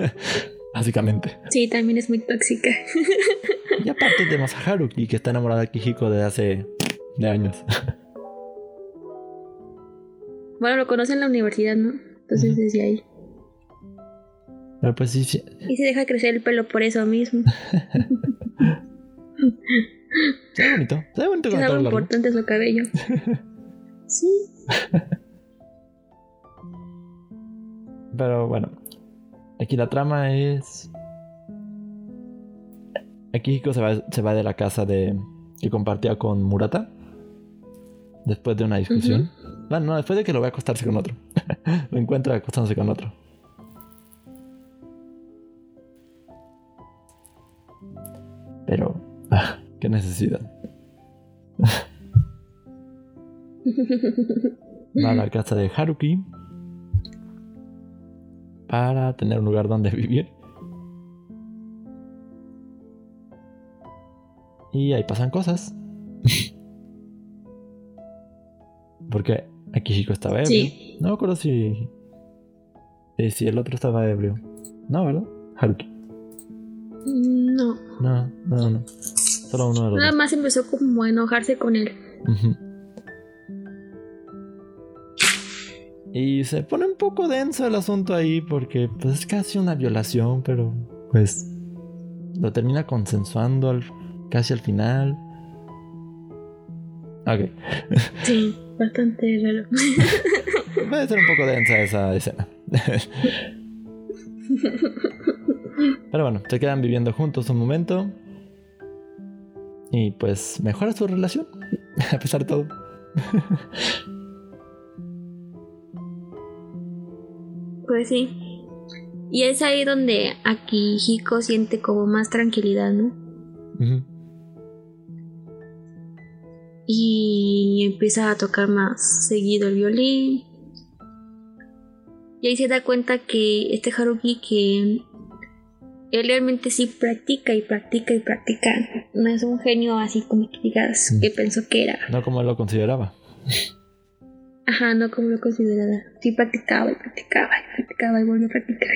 Básicamente. sí, también es muy tóxica. Y aparte tenemos a Haruki, que está enamorada de Kijiko de hace de años. Bueno, lo conoce en la universidad, ¿no? Entonces desde ahí. Pero pues sí, sí. Y se deja crecer el pelo por eso mismo. Se ve bonito. Se ve bonito con es el largo. importante su cabello. Sí. Pero bueno. Aquí la trama es. Akihiko se va, se va de la casa de que compartía con Murata. Después de una discusión. Bueno, no, después de que lo ve a acostarse con otro. lo encuentra acostándose con otro. Pero, ah, qué necesidad. Va a la casa de Haruki para tener un lugar donde vivir. Y ahí pasan cosas. Porque Akihiko estaba ebrio. Sí. No me acuerdo si. eh, si el otro estaba ebrio. No, ¿verdad? Haruki. No. No, no, no. Solo uno de los Nada dos. más empezó como a enojarse con él. Ujú. Y se pone un poco denso el asunto ahí porque pues es casi una violación, pero pues lo termina consensuando al- casi al final. Ok, Sí, bastante raro. puede ser un poco densa esa escena. pero bueno, se quedan viviendo juntos un momento. Y pues mejora su relación, a pesar de todo. Pues sí. Y es ahí donde Akihiko siente como más tranquilidad, ¿no? Y empieza a tocar más seguido el violín. Y ahí se da cuenta que este Haruki que él realmente sí practica y practica y practica. No es un genio así como que digas Mm. que pensó que era. No como lo consideraba. Ajá, no como lo consideraba. Sí practicaba y practicaba y practicaba y volvió a practicar.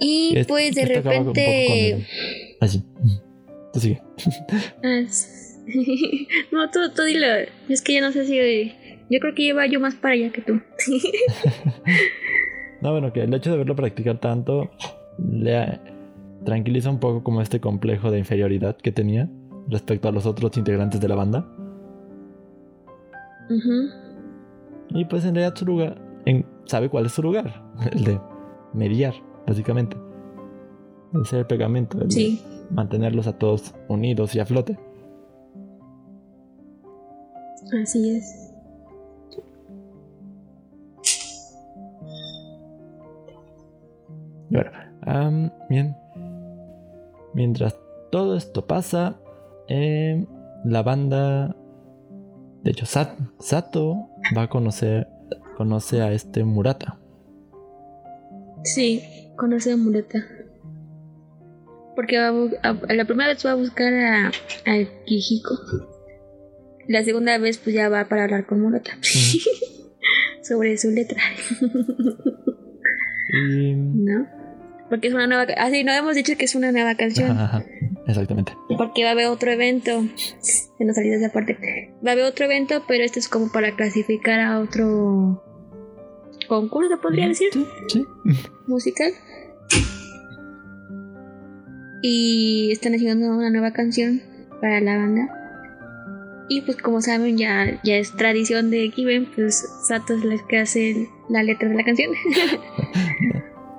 Y Es- pues de con repente... Así. Tú sigue. Ah, no, tú, tú dilo. Es que yo no sé si... Yo creo que lleva yo más para allá que tú. No, bueno, que el hecho de verlo practicar tanto le tranquiliza un poco como este complejo de inferioridad que tenía respecto a los otros integrantes de la banda. Ujú. Y pues en realidad su lugar, en- sabe cuál es su lugar, el de mediar, básicamente. El ser el pegamento, el de Sí. mantenerlos a todos unidos y a flote. Así es. Y bueno, am, bien. Mientras todo esto pasa, em, la banda. De hecho, Sa- Sato va a conocer. Conoce a este Murata. Sí, conoce a Murata. Porque va a bu- a- la primera vez va a buscar a, a Kijiko. La segunda vez pues ya va para hablar con Murata. Sobre su letra. Y. ¿No? Porque es una nueva... ca- Ah, no hemos dicho que es una nueva canción. Ajá, exactamente. Porque va a haber otro evento. Se nos salió esa parte. Va a haber otro evento, pero este es como para clasificar a otro concurso, podría decir, Sí, sí. musical. Y están haciendo una nueva canción para la banda. Y pues como saben, ya, ya es tradición de Kiben, pues Sato es la que hace la letra de la canción.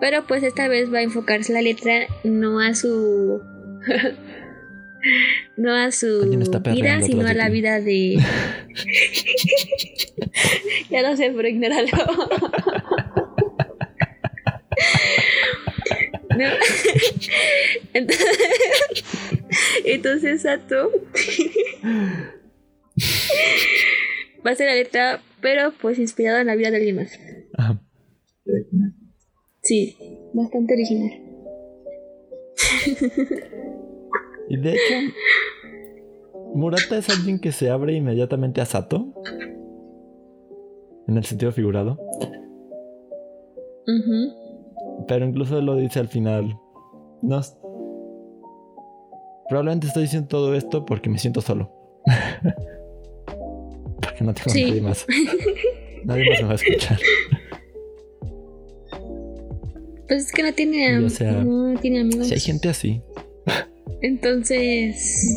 Pero pues esta vez va a enfocarse la letra no a su no a su vida, sino a la ti. vida de ya no sé, pero ignóralo. No. Entonces, entonces Sato va a ser la letra, pero pues inspirada en la vida de alguien más. Ajá. Sí, bastante original. Y de hecho, Murata es alguien que se abre inmediatamente a Sato. En el sentido figurado. Pero incluso lo dice al final. No. Probablemente estoy diciendo todo esto porque me siento solo. porque no tengo Sí. nadie más. Nadie más me va a escuchar. Pues es que no tiene, o sea, no tiene amigos. Si hay gente así, Entonces,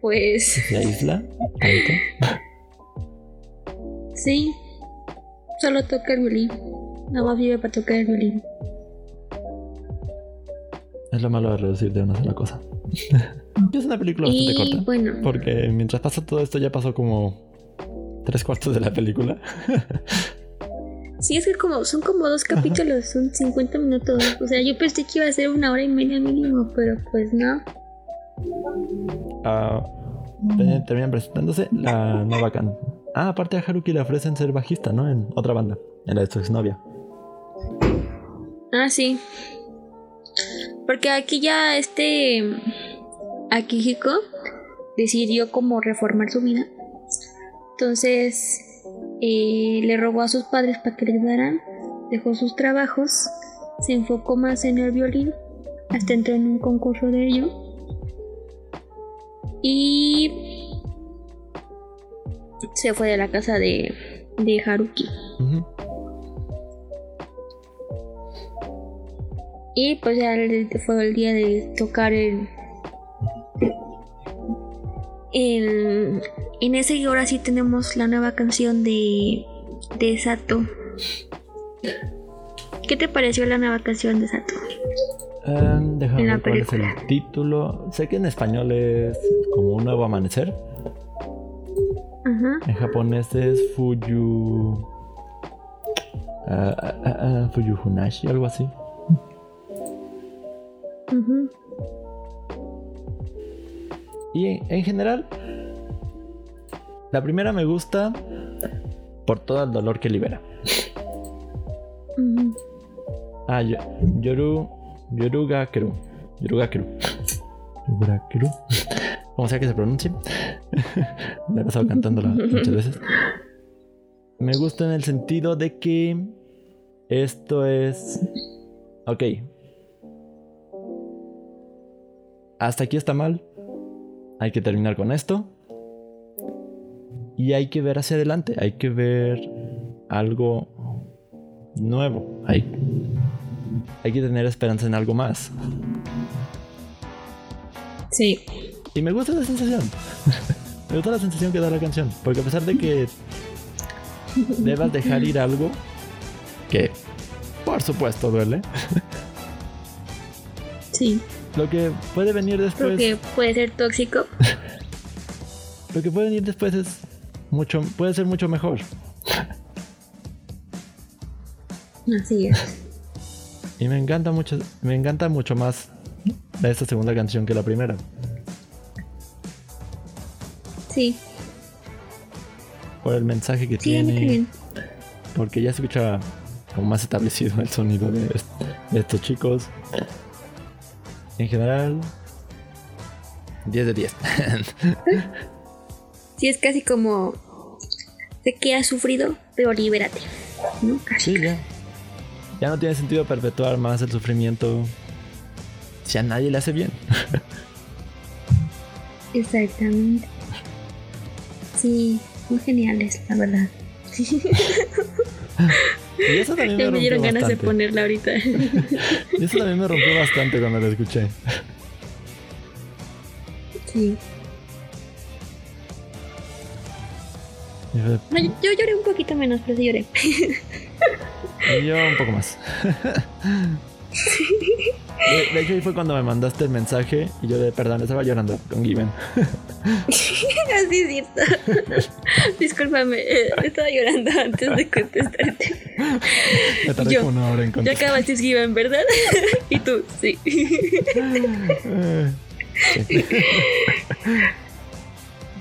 pues se aísla tanto. sí, solo toca el violín. Nada más vive para tocar el violín. Es lo malo de reducir de una sola cosa. es una película Y bastante corta. bueno, Porque mientras pasa todo esto ya pasó como tres cuartos de la película. sí, es que como son como dos capítulos, son 50 minutos. O sea, yo pensé que iba a ser una hora y media mínimo, pero pues no. Ah, te- terminan presentándose la nueva can. Ah, aparte a Haruki le ofrecen ser bajista, ¿no? En otra banda, en la de su exnovia. Ah, sí. Porque aquí ya este Akihiko decidió como reformar su vida. Entonces eh, le rogó a sus padres para que le ayudaran. Dejó sus trabajos. Se enfocó más en el violín. Hasta entró en un concurso de ello. Y se fue de la casa de, de Haruki. Y pues ya fue el día de tocar el. El- en ese ahora sí tenemos la nueva canción de. de Sato. ¿Qué te pareció la nueva canción de Sato? Ah, déjame En ver cuál es el título. Sé que en español es como un nuevo amanecer. En japonés es Fuyu. ah, ah, ah, ah, Fuyu Hunashi, algo así. ujú. Y en, en general, la primera me gusta por todo el dolor que libera. Ah, yo- Yoru. Yorugakeru. Yorugakeru. Yorugakeru. Como sea que se pronuncie. La he pasado cantándola muchas veces. Me gusta en el sentido de que esto es. Ok. Hasta aquí está mal. Hay que terminar con esto. Y hay que ver hacia adelante. Hay que ver algo nuevo. Hay, hay que tener esperanza en algo más. Sí. Y me gusta esa sensación. me gusta la sensación que da la canción. Porque a pesar de que debas dejar ir algo que, por supuesto, duele. Sí. Lo que puede venir después. Creo que puede ser tóxico. Lo que puede venir después es mucho. puede ser mucho mejor. Así es. Y me encanta mucho. Me encanta mucho más esta segunda canción que la primera. Sí. Por el mensaje que Sí, tiene. Porque ya se escucha como más establecido el sonido de, de estos chicos. En general, 10 de 10. Sí, es casi como. Sé que has sufrido, pero libérate. ¿No? Sí, ya. Ya no tiene sentido perpetuar más el sufrimiento si a nadie le hace bien. Exactamente. Sí, muy geniales, la verdad. Y eso también me me rompió dieron ganas de bastante. ponerla ahorita. Y eso también me rompió bastante cuando lo escuché. Sí. No, yo lloré un poquito menos, pero sí lloré. Y yo un poco más. De, de hecho, ahí fue cuando me mandaste el mensaje y yo de perdón, estaba llorando con Given. Así es cierto. Discúlpame, eh, estaba llorando antes de contestarte. Me tardé Yo- como una hora en Ya contestar. acabaste Given, ¿verdad? y tú, sí. Sí.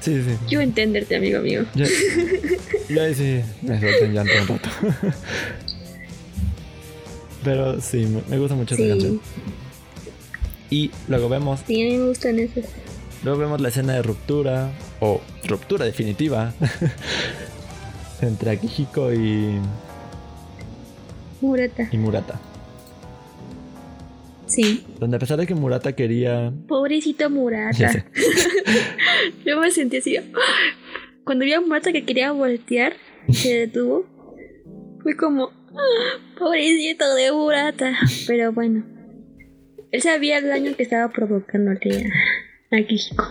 sí, sí. Yo entenderte, amigo mío. Yo, yo ahí sí me solté en llanto un rato. Pero sí, me- gusta mucho esa Sí, canción. Y luego vemos, sí, a mí me gustan esos. luego vemos la escena de ruptura, o ruptura definitiva, entre Akihiko y, Murata. y Murata. Sí. Donde a pesar de que Murata quería... Pobrecito Murata. Yo me sentí así. Cuando vi a Murata que quería voltear, se detuvo. Fue como, "Ah, pobrecito de Murata. Pero bueno, él sabía el daño que estaba provocándole a, a Kihiko.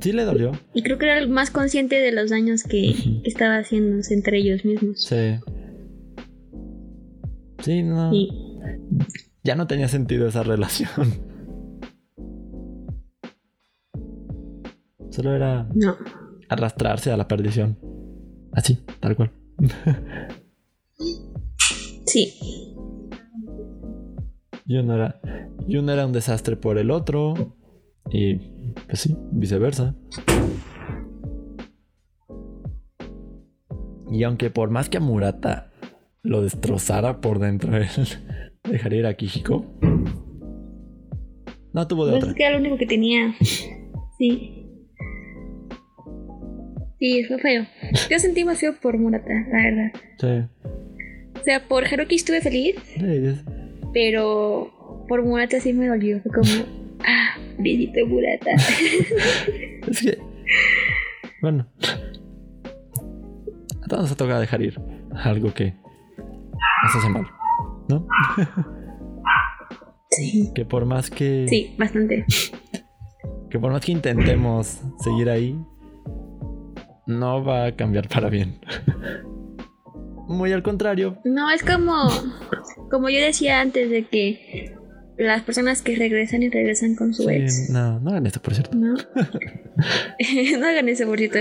Sí le dolió. Y creo que era el más consciente de los daños que, que estaba haciéndose entre ellos mismos. Sí. Sí, no. Sí. Ya no tenía sentido esa relación. Solo era No. arrastrarse a la perdición. Así, tal cual. Sí. Y uno era, y uno era un desastre por el otro. Y pues sí, viceversa. Y aunque por más que a Murata lo destrozara por dentro, él dejaría ir a Kihiko. No tuvo de Pues otra. es que era lo único que tenía. Sí. Sí, fue feo. Yo sentí más feo por Murata, la verdad. Sí. O sea, por Haruki estuve feliz, Sí, pero por Murata sí me dolió. Fue como, ah, visito Murata. Es que. Bueno. A todos nos ha tocado dejar ir algo que nos hace mal. ¿No? Sí. Que por más que. Sí, bastante. Que por más que intentemos seguir ahí. No va a cambiar para bien. Muy al contrario. No, es como, como yo decía antes de que las personas que regresan y regresan con su Sí, ex. no, no hagan esto, por cierto. ¿no? no hagan eso, por cierto.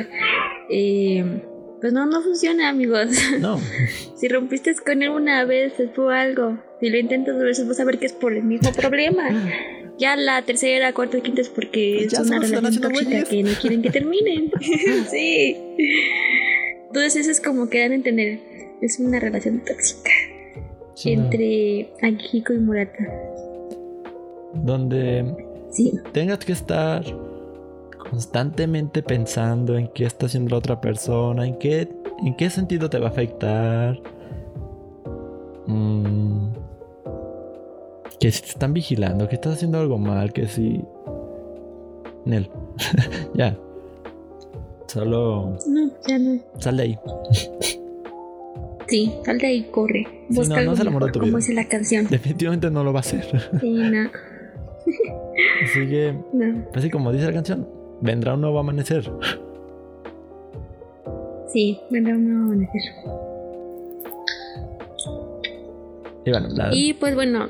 Eh, pues no, no funciona, amigos. No. si rompiste con él una vez, es por algo. Si lo intentas dos veces, vas a ver que es por el mismo problema. Ya la tercera, cuarta, quinta es porque Pues es una relación tóxica que no quieren que terminen. sí. Entonces eso es como que dan a entender. Es una relación tóxica Sí, no. entre Akihiko y Murata. Donde Sí. tengas que estar constantemente pensando en qué está haciendo la otra persona, en qué, en qué sentido te va a afectar. Mm, que si te están vigilando, que estás haciendo algo mal, que si... Nel, ya. Solo No, ya no. sal de ahí. Sí, sal de ahí, corre. Sí, no, no es el amor de mejor, tu como dice la canción. Definitivamente no lo va a hacer. Sí, no, Así que, no. así como dice la canción, vendrá un nuevo amanecer. Sí, vendrá un nuevo amanecer. Y bueno, la, Y pues bueno,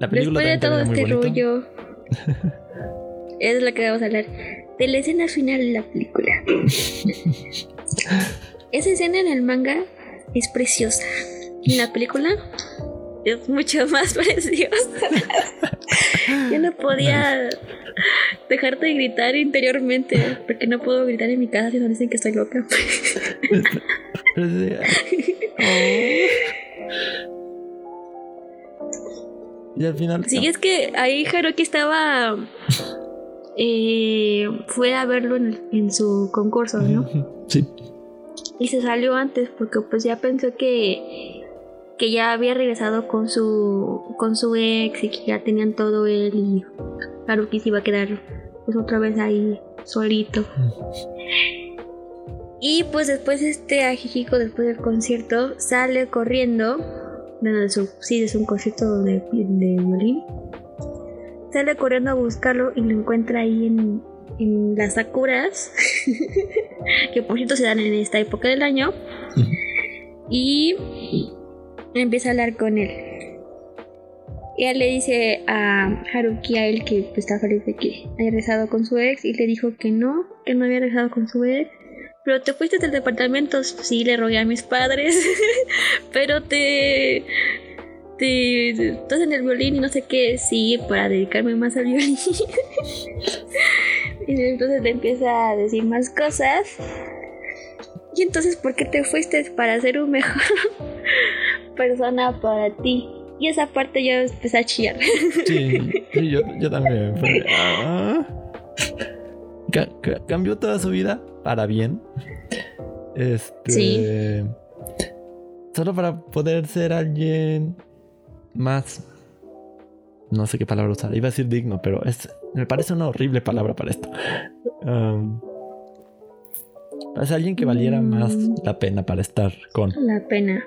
la película después de todo este rollo, es lo que vamos a hablar. De la escena final de la película. Esa escena en el manga es preciosa. En la película es mucho más preciosa. Yo no podía dejarte de gritar interiormente, porque no puedo gritar en mi casa si no dicen que estoy loca. Oh. Y al final. Sí, es que ahí Haruki estaba. eh, fue a verlo en, en su concurso, ¿no? Sí. Y se salió antes porque pues ya pensó que que ya había regresado con su con su ex y que ya tenían todo él y Haruki se iba a quedar pues otra vez ahí solito. Y pues después este Ajijiko después del concierto sale corriendo, bueno, de su, sí, es un concierto de, de violín. Sale corriendo a buscarlo y lo encuentra ahí en, en las sakuras, que por cierto se dan en esta época del año. Y empieza a hablar con él. Él le dice a Haruki a él que pues, está feliz de que haya regresado con su ex y le dijo que no, que no había regresado con su ex. Pero te fuiste del departamento, sí, le rogué a mis padres, pero te, te, estás en el violín y no sé qué, sí, para dedicarme más al violín. y entonces le empieza a decir más cosas. Y entonces, ¿por qué te fuiste? Para ser un mejor persona para ti. Y esa parte yo empecé a chillar. Sí, yo, yo también. ah. Ca- ca- cambió toda su vida para bien. Este. Sí. Solo para poder ser alguien más. No sé qué palabra usar. Iba a decir digno, pero es, me parece una horrible palabra para esto. Um, ser alguien que valiera más Mm. la pena para estar con. La pena.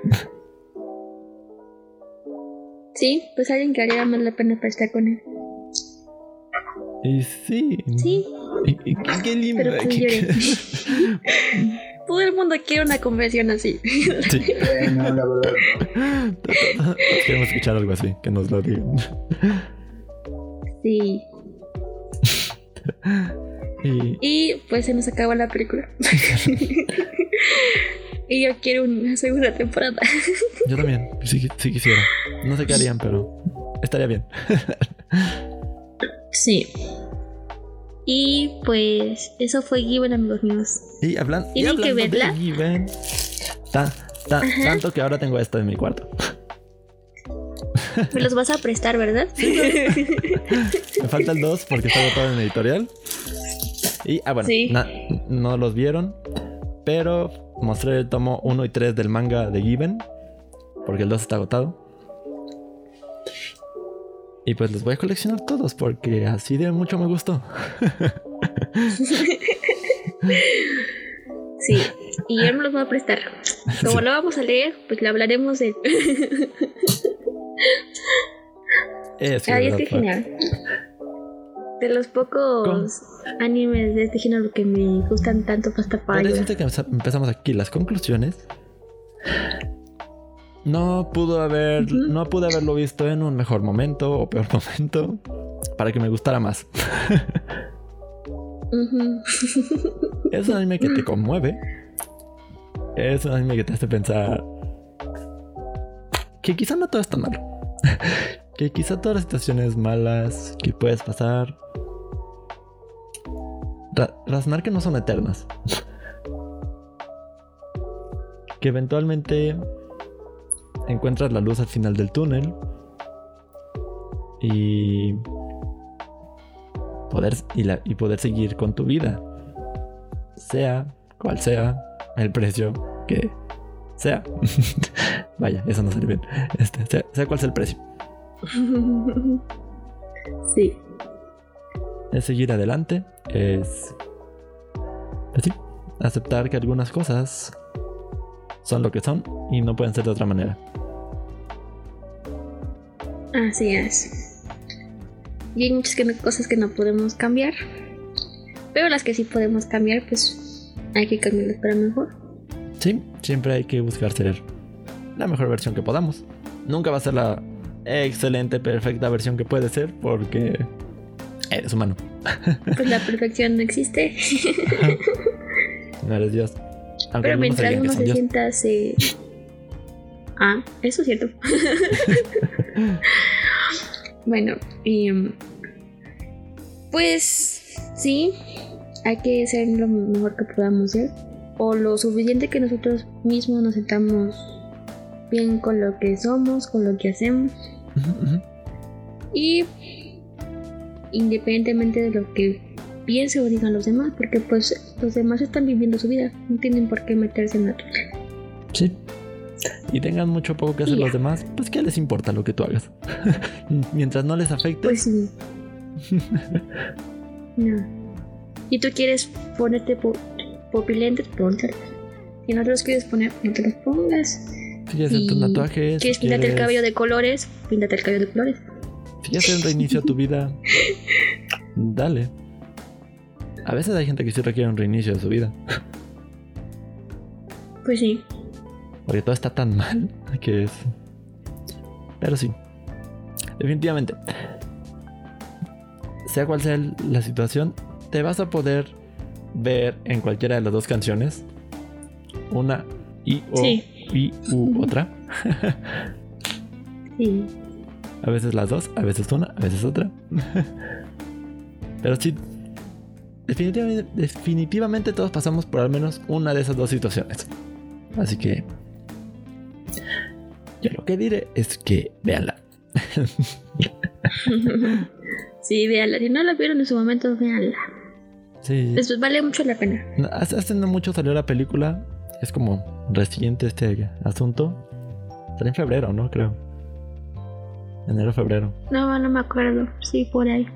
Sí, pues alguien que valiera más la pena para estar con él. Y sí. Sí, Y qué lindo. pero lloré. Todo el mundo quiere una conversión así. Sí. La verdad. Queremos escuchar algo así, que nos lo digan. Sí. Y Y pues se nos acabó la película. y yo quiero una segunda temporada. yo también, sí, sí quisiera. No sé qué harían, pero estaría bien. Sí. Y pues eso fue Given, amigos míos. Y, hablan, y Tienen que hablando verla. de Given, ta- ta- Ajá. tanto que ahora tengo esto en mi cuarto. Me los vas a prestar, ¿verdad? Me falta el 2 porque está agotado en editorial. Y, ah, bueno, Sí. na- no los vieron, pero mostré el tomo 1 y 3 del manga de Given, porque el 2 está agotado. Y pues los voy a coleccionar todos porque así de mucho me gustó. Sí. Y yo me los voy a prestar. Como Sí. lo vamos a leer, pues le hablaremos de él. Es que, Ay, es que genial. De los pocos animes de este género que me gustan tanto hasta para que empe- empezamos aquí las conclusiones. No pudo haber, no pude haberlo visto en un mejor momento o peor momento para que me gustara más. Es un anime que te conmueve. Es un anime que te hace pensar que quizá no todo es tan malo. que quizá todas las situaciones malas que puedes pasar ra- raznar que no son eternas. que eventualmente encuentras la luz al final del túnel y poder y, la- y poder seguir con tu vida sea cual sea el precio que sea. Vaya, eso no sale bien. Este, sea, sea cual sea el precio. sí. Es seguir adelante. Es. Pues sí, aceptar que algunas cosas son lo que son y no pueden ser de otra manera. Así es. Y hay muchas que no- cosas que no podemos cambiar. Pero las que sí podemos cambiar, pues hay que cambiarlas para mejor. Sí, siempre hay que buscar ser la mejor versión que podamos. Nunca va a ser la excelente, perfecta versión que puede ser porque eres humano. Pues la perfección no existe. No eres Dios. Aunque Pero mientras uno se Dios. sienta así. Ah, eso es cierto. bueno, em, pues sí, hay que ser lo mejor que podamos ser. O lo suficiente que nosotros mismos nos sentamos bien con lo que somos, con lo que hacemos. Y independientemente de lo que piense o digan los demás, porque pues los demás están viviendo su vida, no tienen por qué meterse en la tuya. Sí. Y tengan mucho poco que hacer los demás, pues ¿qué les importa lo que tú hagas? Mientras no les afecte. Pues sí. no. Si tú quieres ponerte po popilentes, póntelo. Si no te los quieres poner, no te los pongas. si quieres hacer tus tatuajes, ¿Quieres pintarte el cabello de colores? Píntate el cabello de colores. Si quieres un reinicio a tu vida, dale. A veces hay gente que sí requiere un reinicio de su vida. Pues sí. Porque todo está tan mal que es. Pero sí. definitivamente. Sea cual sea la situación, te vas a poder ver en cualquiera de las dos canciones. Una y o Sí. y u otra. Sí. A veces las dos, a veces una, a veces otra. Pero sí, definitivamente, definitivamente todos pasamos por al menos una de esas dos situaciones. Así que yo lo que diré es que véanla. sí, véanla. Si no la vieron en su momento, véanla. Sí. Eso vale mucho la pena. Hace no mucho salió la película. Es como reciente este asunto. Salió en febrero, ¿no? Creo. Enero, febrero. No, no me acuerdo. Sí, por ahí.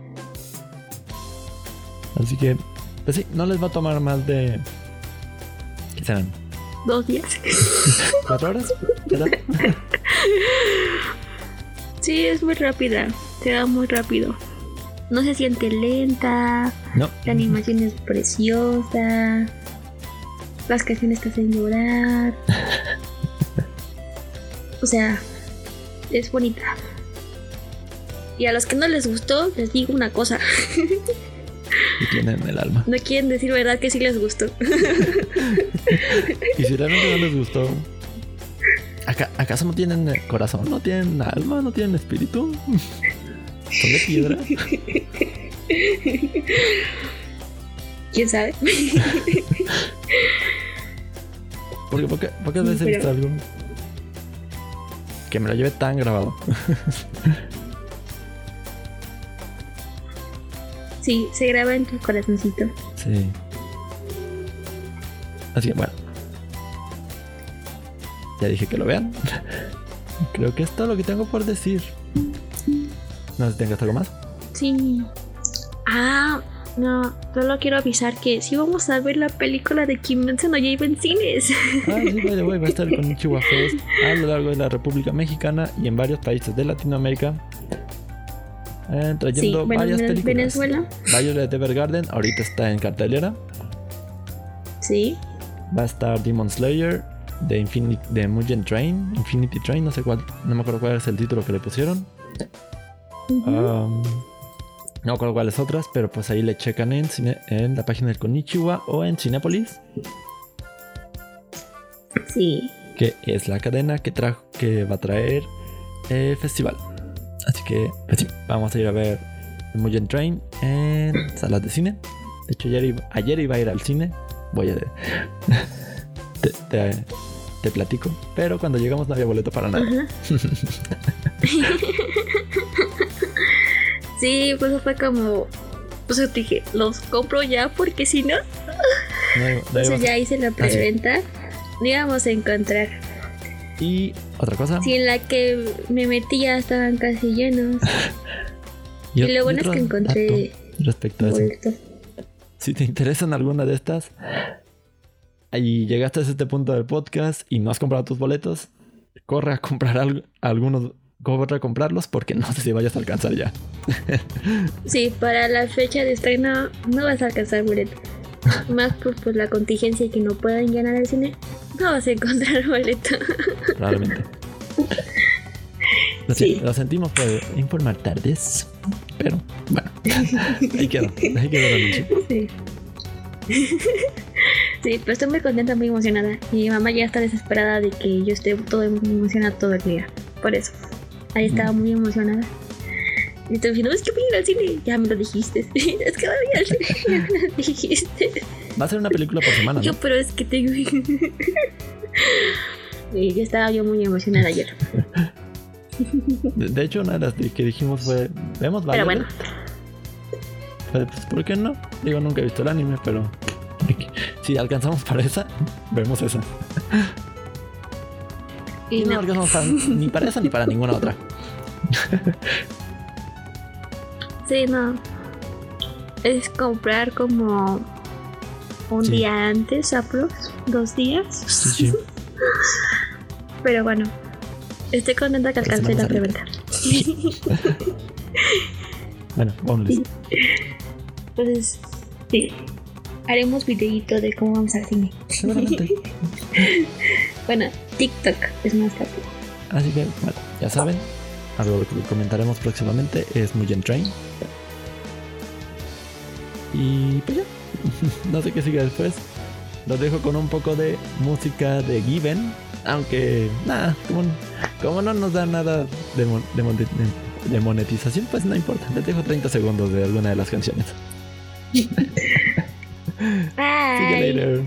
Así que, pues sí, no les va a tomar más de. ¿Qué serán? Dos días. ¿Cuatro horas? Sí, es muy rápida. Se da muy rápido. No se siente lenta. No. La animación es preciosa. Las canciones te hacen llorar. O sea, es bonita. Y a los que no les gustó, les digo una cosa. Y tienen el alma. No quieren decir verdad que sí les gustó. Y si realmente no les gustó. ¿aca- ¿Acaso no tienen corazón? ¿No tienen alma? ¿No tienen espíritu? ¿Son de piedra? ¿Quién sabe? Porque poca- pocas veces he visto algo que me lo lleve tan grabado. Sí, se graba en tu corazoncito. Sí. Así que bueno. Ya dije que lo vean. Creo que es todo lo que tengo por decir. No tengas algo más. Sí. Ah, no, solo quiero avisar que sí vamos a ver la película de Kimetsu no Yaiba en cines. Ah, sí, the way, va a estar con Chihuahua a lo largo de la República Mexicana y en varios países de Latinoamérica. Eh, Sí, trayendo bueno, varias en películas. Venezuela. Violet Evergarden ahorita está en cartelera. Sí. Va a estar Demon Slayer de, Infinity, de Mugen Train, Infinity Train, no sé cuál, no me acuerdo cuál es el título que le pusieron. Um, no me acuerdo cuáles otras, pero pues ahí le checan en, cine- en la página del Konichiwa o en Cinepolis, Sí. que es la cadena que, trajo, que va a traer el festival. Así que, pues sí, vamos a ir a ver Mugen Train en salas de cine. De hecho, ayer iba, ayer iba a ir al cine. Voy a. te, te- te platico. Pero cuando llegamos no había boleto para nada. Sí, pues fue como. Pues yo dije, los compro ya porque si no, No entonces ya hice la preventa. No íbamos a encontrar. Y otra cosa. Si en la que me metí ya estaban casi llenos. Y lo bueno es que encontré Respecto a eso. boletos. Si te interesan alguna de estas y llegaste a este punto del podcast y no has comprado tus boletos, corre a comprar algo- algunos, corre a comprarlos porque no sé si vayas a alcanzar ya. Sí, para la fecha de estreno no vas a alcanzar boleto. Más por, por la contingencia y que no puedan llenar el cine, no vas a encontrar boleto. Probablemente. Lo, Sí. sen- lo sentimos por informar tardes, pero bueno, ahí quedó, ahí quedó el anuncio. Sí. Sí, pero estoy muy contenta, muy emocionada. Y mi mamá ya está desesperada de que yo esté todo emocionada todo el día. Por eso. Ahí estaba muy emocionada. Y estoy diciendo, es que voy a ir al cine. Ya me lo dijiste. es que voy a ir al cine. Ya me lo dijiste. Va a ser una película por semana, Yo, ¿no? pero es que tengo. y ya estaba yo muy emocionada ayer. De, hecho, una de las que dijimos fue, vemos Pero bueno. Pues, ¿por qué no? Digo, nunca he visto el anime, pero si alcanzamos para esa, vemos esa. Y Y no no. alcanzamos para- ni para esa ni para ninguna otra. Sí, no. Es comprar como un Sí. día antes, aprox, dos días. Sí, sí. Pero bueno, estoy contenta que alcancé la preventa. Bueno, vámonos. Entonces, sí. Haremos videíto de cómo vamos al cine. Seguramente. Bueno, TikTok es más rápido. Así que, bueno, ya saben. algo que comentaremos próximamente, es Mugen Train. Y pues ya, no sé qué sigue después. Los dejo con un poco de música de Given, aunque nada, como, como no nos da nada de, mon- de mon- de monetización, pues no importa. Les dejo 30 segundos de alguna de las canciones. See you later.